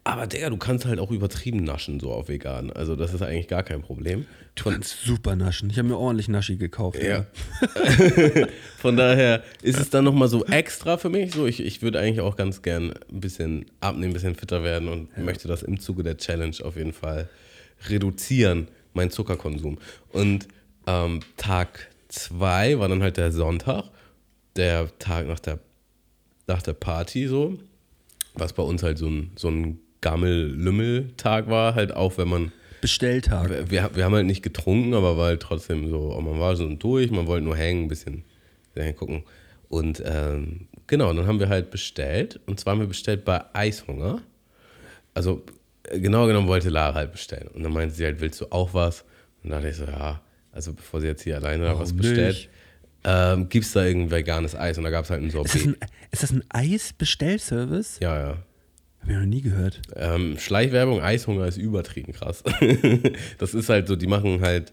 Aber Digga, du kannst halt auch übertrieben naschen, so auf vegan. Also das ist eigentlich gar kein Problem. Du kannst super naschen. Ich habe mir ordentlich Naschi gekauft. Ja. Von daher ist es dann nochmal so extra für mich. So, ich, ich würde eigentlich auch ganz gern ein bisschen abnehmen, ein bisschen fitter werden und möchte das im Zuge der Challenge auf jeden Fall reduzieren, meinen Zuckerkonsum. Und ähm, Tag zwei war dann halt der Sonntag, der Tag nach der, nach der Party so, was bei uns halt so ein, so ein Gammel-Lümmel-Tag war, halt auch wenn man Bestelltag. wir, wir haben halt nicht getrunken, aber war halt trotzdem so, oh, man war so durch, man wollte nur hängen, ein bisschen gucken. Und ähm, genau, dann haben wir halt bestellt. Und zwar haben wir bestellt bei Eishunger. Also äh, genau genommen wollte Lara halt bestellen. Und dann meinte sie halt, willst du auch was? Und dann dachte ich so, ja, also bevor sie jetzt hier alleine Warum was bestellt, nicht? ähm, gibt es da irgendein veganes Eis? Und da gab es halt ein Ist das Sorbet. ein, ist das ein Eisbestellservice? Ja, ja. Hab ich noch nie gehört. Ähm, Schleichwerbung, Eishunger ist übertrieben krass. das ist halt so, die machen halt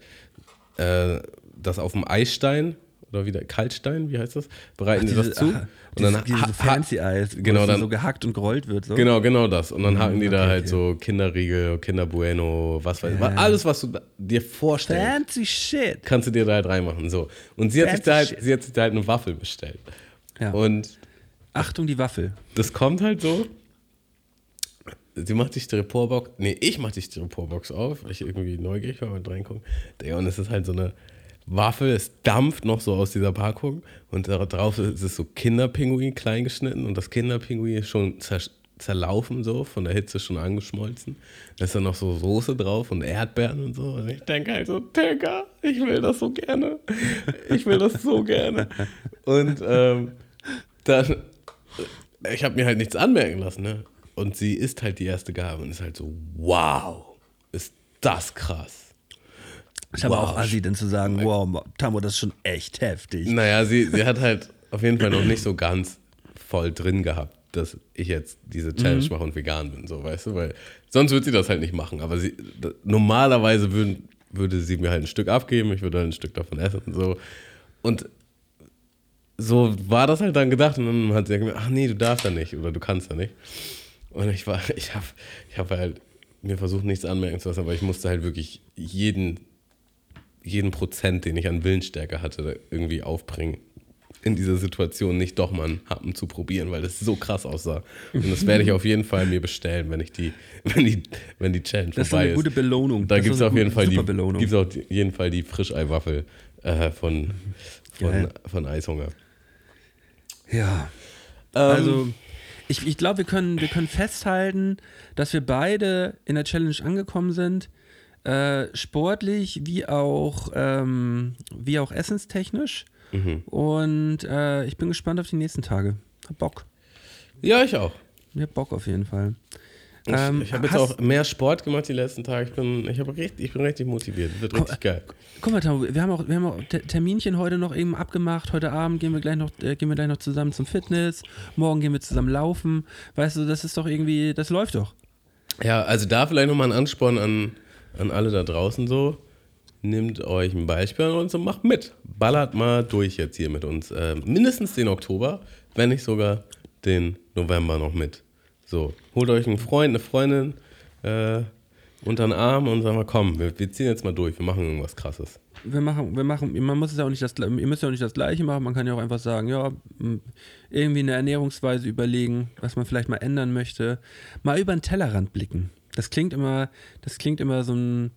äh, das auf dem Eisstein oder wieder Kaltstein, wie heißt das? Bereiten die das zu. ach, dieses, dieses ha- ha- fancy Eis, wo genau, dann- so gehackt und gerollt wird. So. Genau, genau das. Und dann Mhm, hacken die da okay, halt okay. so Kinderriegel, Kinderbueno, was weiß ich. Ja. Alles, was du da- dir vorstellst, Fancy shit. kannst du dir da halt reinmachen. So. Und sie hat, sich da halt, shit. sie hat sich da halt eine Waffel bestellt. Ja. Und Achtung, die Waffel. das kommt halt so. Sie macht die Styroporbox. Nee, ich mach die Styroporbox auf, weil ich irgendwie neugierig war und reingucken. Digga, und es ist halt so eine Waffel, es dampft noch so aus dieser Packung und da drauf ist es so Kinderpinguin klein geschnitten und das Kinderpinguin ist schon zer zerlaufen so, von der Hitze schon angeschmolzen. Da ist dann noch so Soße drauf und Erdbeeren und so. Und ich denke halt so, Digga, ich will das so gerne. Ich will das so gerne. Und ähm, dann ich habe mir halt nichts anmerken lassen, ne? Und sie ist halt die erste Gabe und ist halt so, wow, ist das krass. Ist aber Wow. auch assi, denn zu sagen, wow, Tammo, das ist schon echt heftig. Naja, sie, sie hat halt auf jeden Fall noch nicht so ganz voll drin gehabt, dass ich jetzt diese Challenge mache und vegan bin, so, weißt du? Weil sonst würde sie das halt nicht machen. Aber sie, normalerweise würden, würde sie mir halt ein Stück abgeben, ich würde halt ein Stück davon essen und so. Und so war das halt dann gedacht und dann hat sie gesagt, ach nee, du darfst ja nicht oder du kannst ja nicht. Und ich war, ich habe ich hab halt mir versucht, nichts anmerken zu lassen, aber ich musste halt wirklich jeden, jeden Prozent, den ich an Willensstärke hatte, irgendwie aufbringen, in dieser Situation nicht doch mal einen Happen zu probieren, weil das so krass aussah. Und das werde ich auf jeden Fall mir bestellen, wenn ich die, wenn die, wenn die Challenge Das ist vorbei eine ist. gute Belohnung. Da Das gibt ist es eine auf jeden Fall die, gibt's auf jeden Fall die Frischeiwaffel äh, von, von, Geil. von Eishunger. Ja. Ähm, Also, ich, ich glaube, wir können, wir können festhalten, dass wir beide in der Challenge angekommen sind. Äh, sportlich wie auch, ähm, wie auch essenstechnisch. Mhm. Und äh, ich bin gespannt auf die nächsten Tage. Hab Bock. ja, ich auch. Ich hab Bock auf jeden Fall. Ich, Ähm, ich habe jetzt auch mehr Sport gemacht die letzten Tage. Ich bin, ich richtig, ich bin richtig motiviert. Wird richtig geil. Guck mal, Tamo, wir haben auch, wir haben auch Te- Terminchen heute noch eben abgemacht. Heute Abend gehen wir gleich noch, äh, gehen wir gleich noch zusammen zum Fitness. Morgen gehen wir zusammen laufen. Weißt du, das ist doch irgendwie, das läuft doch. Ja, also da vielleicht nochmal ein Ansporn an, an alle da draußen so. Nehmt euch ein Beispiel an uns und macht mit. Ballert mal durch jetzt hier mit uns. Äh, mindestens den Oktober, wenn nicht sogar den November noch mit. So, holt euch einen Freund, eine Freundin äh, unter den Arm und sagt mal, komm, wir, wir ziehen jetzt mal durch, wir machen irgendwas krasses. Wir machen, wir machen, man muss es ja auch nicht das, ihr müsst ja auch nicht das Gleiche machen. Man kann ja auch einfach sagen, ja, irgendwie eine Ernährungsweise überlegen, was man vielleicht mal ändern möchte. Mal über den Tellerrand blicken. Das klingt immer, das klingt immer so ein,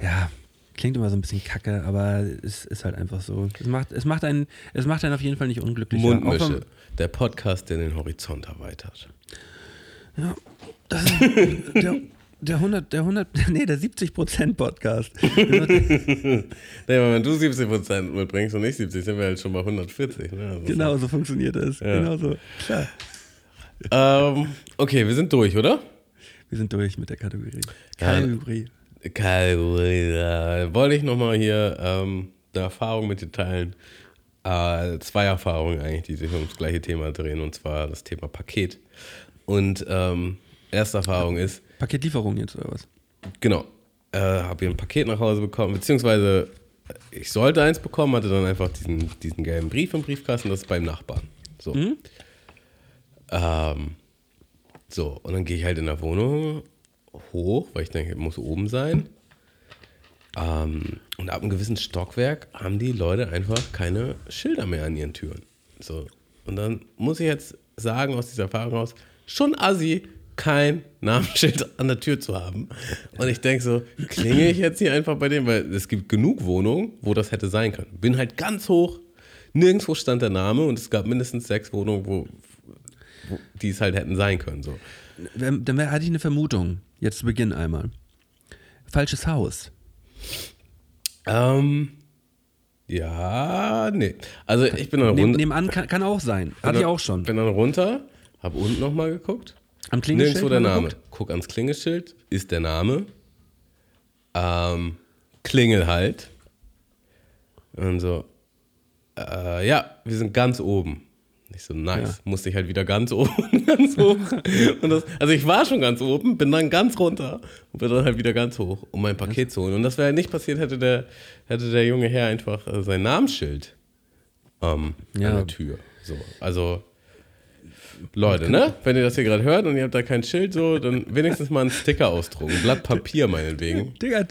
ja, klingt immer so ein bisschen kacke, aber es ist halt einfach so. Es macht, es macht einen, es macht einen auf jeden Fall nicht unglücklich. Mundmische, der Podcast, der den Horizont erweitert. Ja, das ist der, der 100, der 100, nee, der 70% Podcast. Nee, aber wenn du 70% mitbringst und ich 70, sind wir halt schon bei 140. Ne? Also genau so funktioniert es. Ja. Genau so. Klar. Ähm, okay, wir sind durch, oder? Wir sind durch mit der Kategorie. Kategorie. Kategorie. äh, Wollte ich nochmal hier ähm, eine Erfahrung mit dir teilen. Äh, zwei Erfahrungen eigentlich, die sich ums gleiche Thema drehen, und zwar das Thema Paket. Und ähm, erste Erfahrung ist, Paketlieferung jetzt oder was? genau, äh, habe hier ein Paket nach Hause bekommen, beziehungsweise ich sollte eins bekommen, hatte dann einfach diesen, diesen gelben Brief im Briefkasten, das ist beim Nachbarn. So. Ähm, so, und dann gehe ich halt in der Wohnung hoch, weil ich denke, muss oben sein. Ähm, und ab einem gewissen Stockwerk haben die Leute einfach keine Schilder mehr an ihren Türen. So. Und dann muss ich jetzt sagen, aus dieser Erfahrung raus, schon assi, kein Namensschild an der Tür zu haben. Und ich denke so, klinge ich jetzt hier einfach bei dem, weil es gibt genug Wohnungen, wo das hätte sein können. Bin halt ganz hoch, nirgendwo stand der Name und es gab mindestens sechs Wohnungen, wo, wo die es halt hätten sein können. So. Dann hatte ich eine Vermutung. Jetzt zu Beginn einmal. Falsches Haus. Ähm, ja, nee. Also ich bin dann runter. nebenan kann, kann auch sein. Hatte ich auch schon. Bin dann runter, hab unten nochmal geguckt. Am Klingelschild Nirgendwo der Name. geguckt? Guck ans Klingelschild, ist der Name. Ähm, Klingel halt. Und so, äh, ja, wir sind ganz oben. Ich so, nice. Musste ich halt wieder ganz oben, ganz hoch. Das, also ich war schon ganz oben, bin dann ganz runter und bin dann halt wieder ganz hoch, um mein Paket zu holen. Und das wäre nicht passiert, hätte der, hätte der junge Herr einfach äh, sein Namensschild ähm, Ja. an der Tür. So, also Leute, ne? Wenn ihr das hier gerade hört und ihr habt da kein Schild, so, dann wenigstens mal einen Sticker ausdrucken. Ein Blatt Papier meinetwegen. Digga,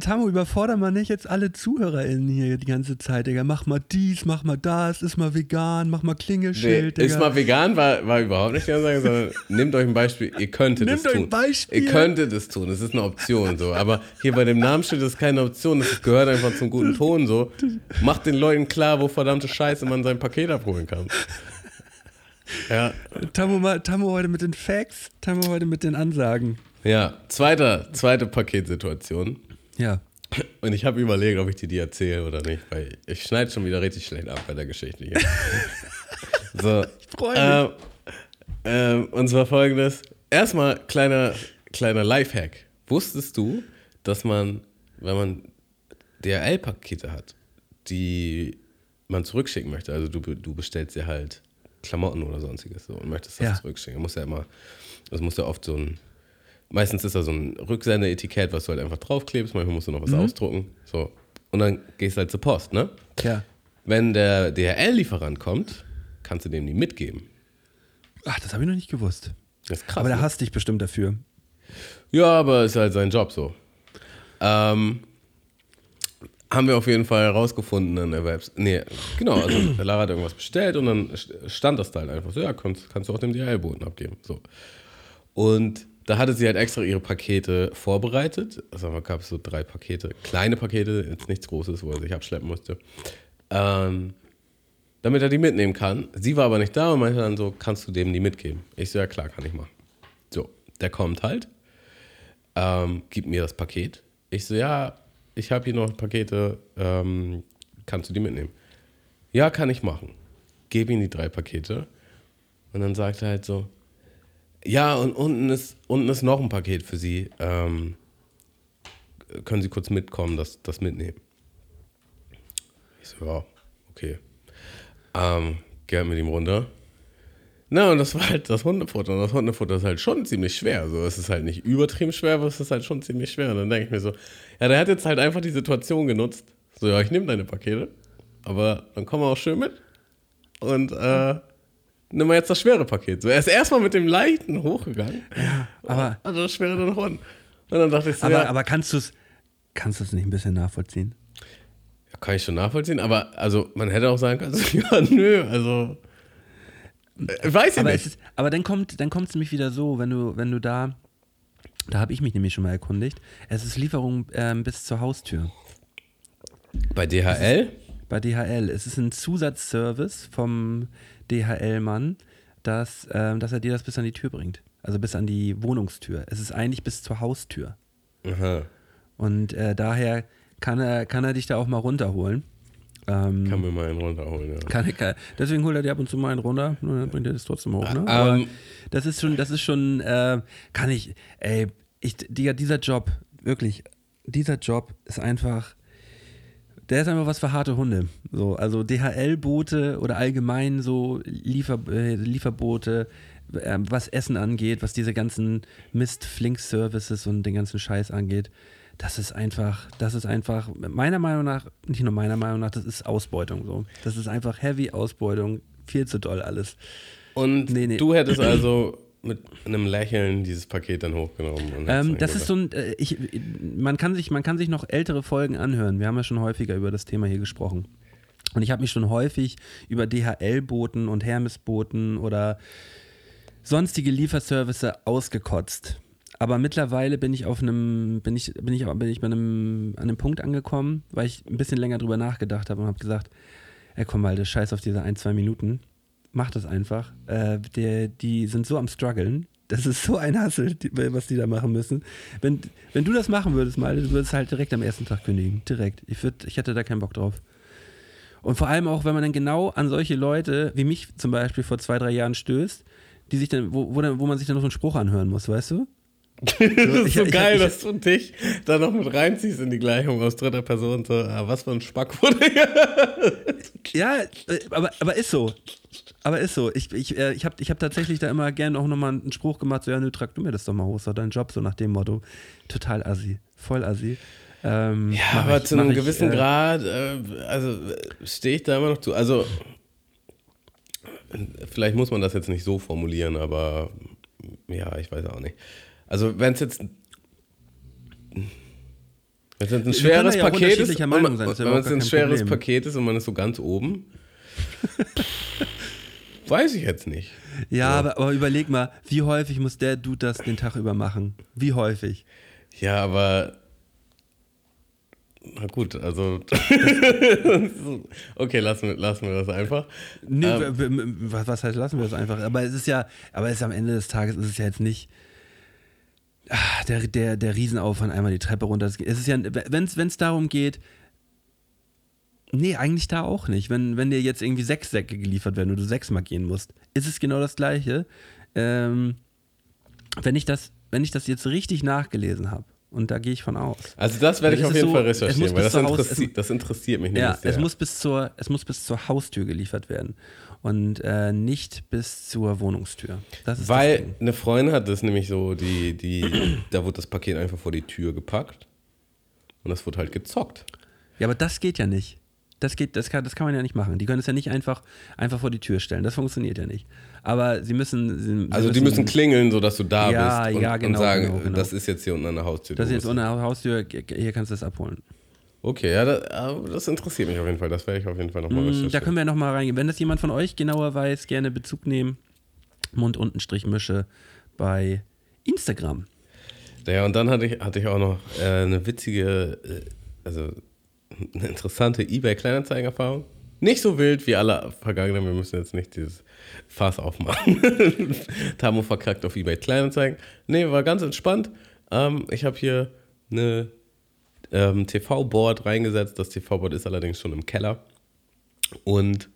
Tamo, überforder mal nicht jetzt alle ZuhörerInnen hier die ganze Zeit, Digga. Mach mal dies, mach mal das, ist mal vegan, mach mal Nee, Klingelschild, Digga. ist mal vegan, war, war überhaupt nicht die Ansage, sondern nehmt euch ein Beispiel, ihr könntet Nehmt euch tun. ein Beispiel. Ihr könntet es tun, es ist eine Option so. Aber hier bei dem Namensschild ist keine Option, das gehört einfach zum guten Ton so. Macht den Leuten klar, wo verdammte Scheiße man sein Paket abholen kann. Ja, Tamo, mal, Tamo heute mit den Facts, Tamo heute mit den Ansagen. ja. Zweiter, zweite Paketsituation. Ja. Und ich habe überlegt, ob ich dir die erzähle oder nicht, weil ich schneide schon wieder richtig schlecht ab bei der Geschichte hier. so. Ich freu mich. Ähm, ähm, und zwar folgendes. Erstmal kleiner, kleiner Lifehack. Wusstest du, dass man, wenn man DHL-Pakete hat, die man zurückschicken möchte, also du, du bestellst dir halt Klamotten oder sonstiges so und möchtest das Ja. zurückschicken, muss ja immer, das muss ja oft so ein, meistens ist da so ein Rücksendeetikett, was du halt einfach draufklebst, manchmal musst du noch was ausdrucken, so. Und dann gehst du halt zur Post, ne? Ja. Wenn der DHL-Lieferant kommt, kannst du dem die mitgeben. Ach, das habe ich noch nicht gewusst. Das ist krass. Aber der ne? hasst dich bestimmt dafür. Ja, aber ist halt sein Job so. Ähm, haben wir auf jeden Fall herausgefunden an der Website. Nee, genau, also der Lara hat irgendwas bestellt und dann stand das da halt einfach so, ja, kannst, kannst du auch dem DHL-Boten abgeben. So. Und da hatte sie halt extra ihre Pakete vorbereitet. Also da gab es so drei Pakete, kleine Pakete, jetzt nichts Großes, wo er sich abschleppen musste. Ähm, damit er die mitnehmen kann. Sie war aber nicht da und meinte dann so, kannst du dem die mitgeben? Ich so, ja klar, kann ich machen. So, der kommt halt, ähm, gibt mir das Paket. Ich so, ja, ich habe hier noch Pakete, ähm, kannst du die mitnehmen? Ja, kann ich machen. Gebe ihm die drei Pakete und dann sagt er halt so, ja, und unten ist, unten ist noch ein Paket für Sie. Ähm, können Sie kurz mitkommen, das, das mitnehmen? Ich so, ja, okay. Ähm, geh mit ihm runter. Na, und das war halt das Hundefutter. Und das Hundefutter ist halt schon ziemlich schwer. So, es ist halt nicht übertrieben schwer, aber es ist halt schon ziemlich schwer. Und dann denke ich mir so, ja, der hat jetzt halt einfach die Situation genutzt. So, ja, ich nehme deine Pakete, aber dann komm auch schön mit. Und äh, nimm mal jetzt das schwere Paket. So, er ist erstmal mit dem leichten hochgegangen. aber- Und das schwere dann runter. Und dann dachte ich so, Aber, ja, aber kannst du es kannst du's nicht ein bisschen nachvollziehen? Ja, kann ich schon nachvollziehen, aber also man hätte auch sagen können, also, ja, nö, also weiß ich Aber, nicht. es ist, aber dann kommt dann kommt es nämlich wieder so, wenn du, wenn du da, da habe ich mich nämlich schon mal erkundigt, es ist Lieferung ähm, bis zur Haustür. Bei DHL? Bei DHL. Es ist ein Zusatzservice vom DHL-Mann, dass, ähm, dass er dir das bis an die Tür bringt. Also bis an die Wohnungstür. Es ist eigentlich bis zur Haustür. Aha. Und äh, daher kann er, kann er dich da auch mal runterholen. Ähm, Kann mir mal einen runterholen, ja. kann, kann, deswegen holt er dir ab und zu mal einen runter dann bringt er das trotzdem hoch. Ne? Aber ähm, das ist schon, das ist schon, äh, kann ich, ey, ich, Digga, dieser Job, wirklich, dieser Job ist einfach, der ist einfach was für harte Hunde. So, also DHL-Boote oder allgemein so Liefer, äh, Lieferboote, äh, was Essen angeht, was diese ganzen Mist-Flink-Services und den ganzen Scheiß angeht. Das ist einfach, das ist einfach, meiner Meinung nach, nicht nur meiner Meinung nach, das ist Ausbeutung so. Das ist einfach heavy Ausbeutung, viel zu doll alles. Und Nee, nee. du hättest also mit einem Lächeln dieses Paket dann hochgenommen. Und Ähm, das ist so ein, äh, ich, man, kann sich, man kann sich noch ältere Folgen anhören. Wir haben ja schon häufiger über das Thema hier gesprochen. Und ich habe mich schon häufig über DHL-Boten und Hermes-Boten oder sonstige Lieferservice ausgekotzt. Aber mittlerweile bin ich auf einem, bin ich, bin ich, bin ich bei einem, an einem Punkt angekommen, weil ich ein bisschen länger drüber nachgedacht habe und habe gesagt, ey komm mal, das scheiß auf diese ein, zwei Minuten. Mach das einfach. Äh, der, die sind so am struggeln. Das ist so ein Hassel, die, was die da machen müssen. Wenn, wenn du das machen würdest mal, du würdest halt direkt am ersten Tag kündigen. Direkt. Ich, würd, ich hätte da keinen Bock drauf. Und vor allem auch, wenn man dann genau an solche Leute, wie mich zum Beispiel vor zwei, drei Jahren stößt, die sich dann, wo, wo, dann, wo man sich dann noch so einen Spruch anhören muss, weißt du? Das ist so ich- geil, ich- dass du dich da noch mit reinziehst in die Gleichung aus dritter Person. So, ah, was für ein Spack wurde Ja, äh, aber, aber ist so. Aber ist so. Ich, ich, äh, ich habe ich hab tatsächlich da immer gern auch nochmal einen Spruch gemacht, so, ja, nö, trag du mir das doch mal hoch, so dein Job, so nach dem Motto. Total assi. Voll assi. Ähm, Ja, aber zu einem gewissen äh, Grad, äh, also stehe ich da immer noch zu. Also, vielleicht muss man das jetzt nicht so formulieren, aber ja, ich weiß auch nicht. Also, wenn es jetzt. Wenn es ein schweres ja Paket ist, sein, wenn es ein schweres Problem. Paket ist und man ist so ganz oben, weiß ich jetzt nicht. Ja, aber, aber überleg mal, wie häufig muss der Dude das den Tag über machen? Wie häufig? Ja, aber. Na gut, also. okay, lassen wir, lassen wir das einfach. Nee, Ähm, was, heißt, lassen wir das einfach. Aber es ist ja, aber es ist am Ende des Tages ist es ja jetzt nicht der, der, der Riesenaufwand, einmal die Treppe runter. Es ist ja, wenn es darum geht, nee, eigentlich da auch nicht. Wenn, wenn dir jetzt irgendwie sechs Säcke geliefert werden und du sechsmal gehen musst, ist es genau das Gleiche. Ähm, wenn, ich das, wenn ich das jetzt richtig nachgelesen habe, und da gehe ich von aus. Also das werde ich auf jeden so, Fall recherchieren, weil das, Haus- interessi es- das interessiert mich Ja, nämlich sehr. es muss, bis zur, es muss bis zur Haustür geliefert werden und äh, nicht bis zur Wohnungstür. Das ist das weil eine Freundin hat das nämlich so, die, die, da wurde das Paket einfach vor die Tür gepackt und das wurde halt gezockt. Ja, aber das geht ja nicht. Das geht, das kann, das kann man ja nicht machen. Die können es ja nicht einfach, einfach vor die Tür stellen. Das funktioniert ja nicht. Aber sie müssen. Sie, sie Also die müssen klingeln, sodass du da Ja, bist und, ja, genau, und sagen, genau, genau. das ist jetzt hier unten an der Haustür. Das ist jetzt unter der Haustür, hier kannst du das abholen. Okay, ja, das, aber das interessiert mich auf jeden Fall. Das werde ich auf jeden Fall nochmal Mm. Da können wir nochmal reingehen. Wenn das jemand von euch genauer weiß, gerne Bezug nehmen. Mund-Mische bei Instagram. Ja, und dann hatte ich, hatte ich auch noch äh, eine witzige, äh, also eine interessante eBay-Kleinanzeigen-Erfahrung. Nicht so wild wie alle vergangenen, wir müssen jetzt nicht dieses Fass aufmachen. Tamo verkackt auf eBay Kleinanzeigen. Nee, war ganz entspannt. Ähm, ich habe hier eine ähm, TV-Board reingesetzt. Das TV-Board ist allerdings schon im Keller. Und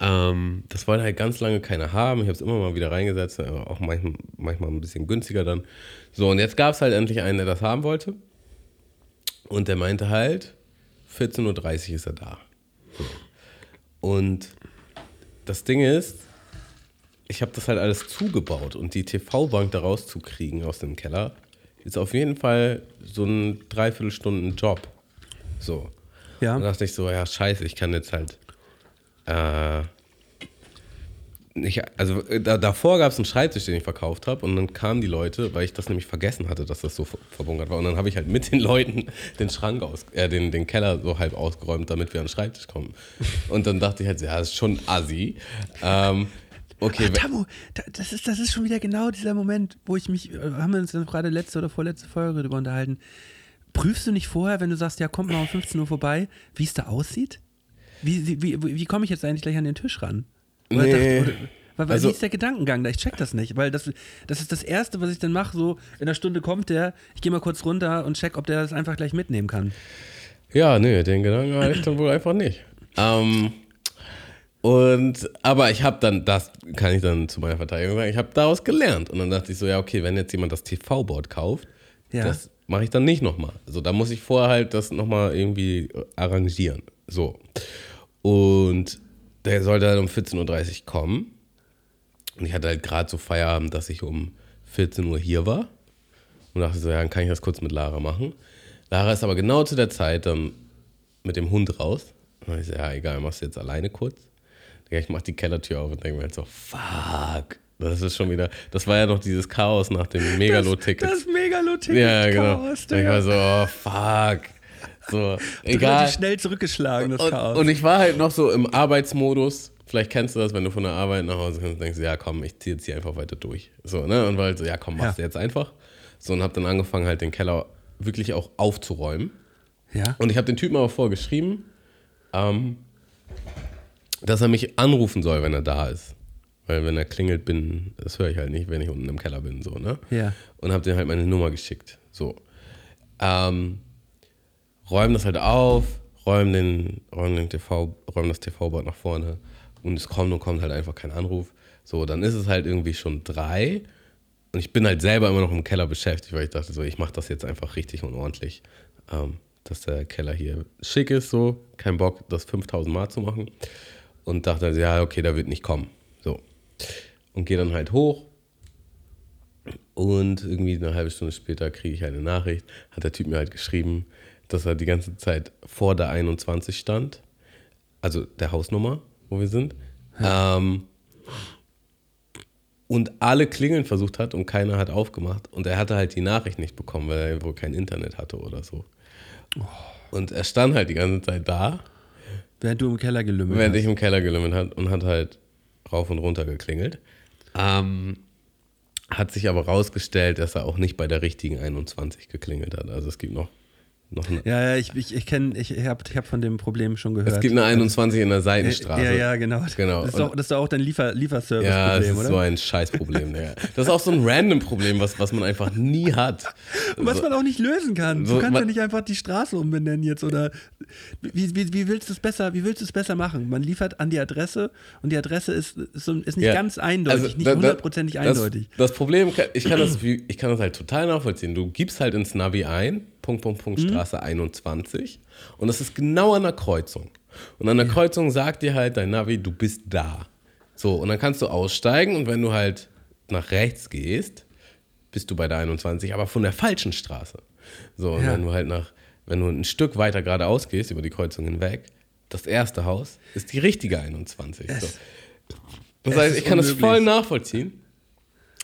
ähm, das wollte halt ganz lange keiner haben. Ich habe es immer mal wieder reingesetzt, auch manchmal, manchmal ein bisschen günstiger dann. So, und jetzt gab es halt endlich einen, der das haben wollte. Und der meinte halt, 14.30 Uhr ist er da. Und das Ding ist, ich habe das halt alles zugebaut und die TV-Bank da rauszukriegen aus dem Keller, ist auf jeden Fall so ein Dreiviertelstunden Job. So. Ja. Und da dachte ich so, ja, scheiße, ich kann jetzt halt. Äh, nicht, also äh, da, davor gab es einen Schreibtisch, den ich verkauft habe, und dann kamen die Leute, weil ich das nämlich vergessen hatte, dass das so ver- verbunkert war. Und dann habe ich halt mit den Leuten den Schrank aus, äh, den, den Keller so halb ausgeräumt, damit wir an den Schreibtisch kommen. Und dann dachte ich halt, ja, das ist schon assi. Ähm, okay, Ah, Tamu, da- das ist, das ist schon wieder genau dieser Moment, wo ich mich, äh, haben wir uns dann gerade letzte oder vorletzte Folge darüber unterhalten. Prüfst du nicht vorher, wenn du sagst, ja, kommt mal um 15 Uhr vorbei, wie es da aussieht? Wie, wie, wie, wie komme ich jetzt eigentlich gleich an den Tisch ran? Oder Nee. oder, weil, weil Also- wie ist der Gedankengang da? Ich check das nicht, weil das, das ist das Erste, was ich dann mache, so in einer Stunde kommt der, ich gehe mal kurz runter und check, ob der das einfach gleich mitnehmen kann. Ja, nö, den Gedanken hatte ich dann wohl einfach nicht. Ähm, und, aber ich habe dann, das kann ich dann zu meiner Verteidigung sagen, ich habe daraus gelernt. Und dann dachte ich so, ja, okay, wenn jetzt jemand das TV-Board kauft, Ja. das mache ich dann nicht nochmal. Also da muss ich vorher halt das nochmal irgendwie arrangieren. So. Und der sollte dann um 14.30 Uhr kommen. Und ich hatte halt gerade so Feierabend, dass ich um 14 Uhr hier war. Und dachte so, ja, dann kann ich das kurz mit Lara machen. Lara ist aber genau zu der Zeit dann mit dem Hund raus. Und ich so, ja, egal, machst du jetzt alleine kurz. Digga, Ich mach die Kellertür auf und denke mir halt so, fuck. Das ist schon wieder, das war ja noch dieses Chaos nach dem Megalo-Ticket. Das Megalo-Ticket. Ja, genau. Chaos, ich war so, oh, fuck. So, Egal. schnell zurückgeschlagen, das Und, Chaos. und ich war halt noch so im Arbeitsmodus. Vielleicht kennst du das, wenn du von der Arbeit nach Hause kommst und denkst, ja komm, ich ziehe jetzt hier einfach weiter durch. So, ne? Und war halt so, ja komm, machst du Ja. jetzt einfach. So, und hab dann angefangen, halt den Keller wirklich auch aufzuräumen. ja. Und ich habe den Typen aber vorgeschrieben, ähm, dass er mich anrufen soll, wenn er da ist. Weil wenn er klingelt, bin, das höre ich halt nicht, wenn ich unten im Keller bin, so, ne? Ja. Und habe dem halt meine Nummer geschickt. So. Ähm, räumen das halt auf, räumen den, räumen den TV, räumen das TV-Board nach vorne und es kommt und kommt halt einfach kein Anruf. So, dann ist es halt irgendwie schon drei und ich bin halt selber immer noch im Keller beschäftigt, weil ich dachte so, ich mache das jetzt einfach richtig und ordentlich, ähm, dass der Keller hier schick ist, so, kein Bock, das 5000 Mal zu machen und dachte, ja, okay, da wird nicht kommen, so. Und gehe dann halt hoch, und irgendwie eine halbe Stunde später kriege ich eine Nachricht, hat der Typ mir halt geschrieben, dass er die ganze Zeit vor der 21 stand, also der Hausnummer, wo wir sind, ähm, und alle Klingeln versucht hat und keiner hat aufgemacht. Und er hatte halt die Nachricht nicht bekommen, weil er wohl kein Internet hatte oder so. Und er stand halt die ganze Zeit da, Während du im Keller gelümmelt während hast. ich im Keller gelümmelt hat und hat halt rauf und runter geklingelt. Ähm, hat sich aber rausgestellt, dass er auch nicht bei der richtigen 21 geklingelt hat. Also es gibt noch, noch eine, Ja, ja, ich, ich, ich kenne, ich habe ich hab von dem Problem schon gehört. es gibt eine 21 in der Seitenstraße. Ja, ja, genau. Genau. Das ist doch, das ist doch auch dein Liefer, Ja, das Lieferservice-Problem, ist oder? so ein Scheißproblem. Digga. Das ist auch so ein random Problem, was, was man einfach nie hat. Was man auch nicht lösen kann. So, du kannst man- ja nicht einfach die Straße umbenennen jetzt oder wie, wie, wie willst du es besser, wie willst du es besser machen? Man liefert an die Adresse und die Adresse ist, ist, so- ist nicht Ja. ganz eindeutig, Also, nicht hundertprozentig eindeutig. Das Problem, ich kann das, ich kann das halt total nachvollziehen. Du gibst halt ins Navi ein, Punkt, Punkt, Punkt, Mhm. Straße 21 und das ist genau an der Kreuzung. Und an der Kreuzung sagt dir halt dein Navi, du bist da. So, und dann kannst du aussteigen und wenn du halt nach rechts gehst, bist du bei der 21, aber von der falschen Straße. So, und Ja. wenn du halt nach, wenn du ein Stück weiter geradeaus gehst, über die Kreuzung hinweg, das erste Haus ist die richtige 21. So. Das heißt, ich kann das unmöglich. voll nachvollziehen.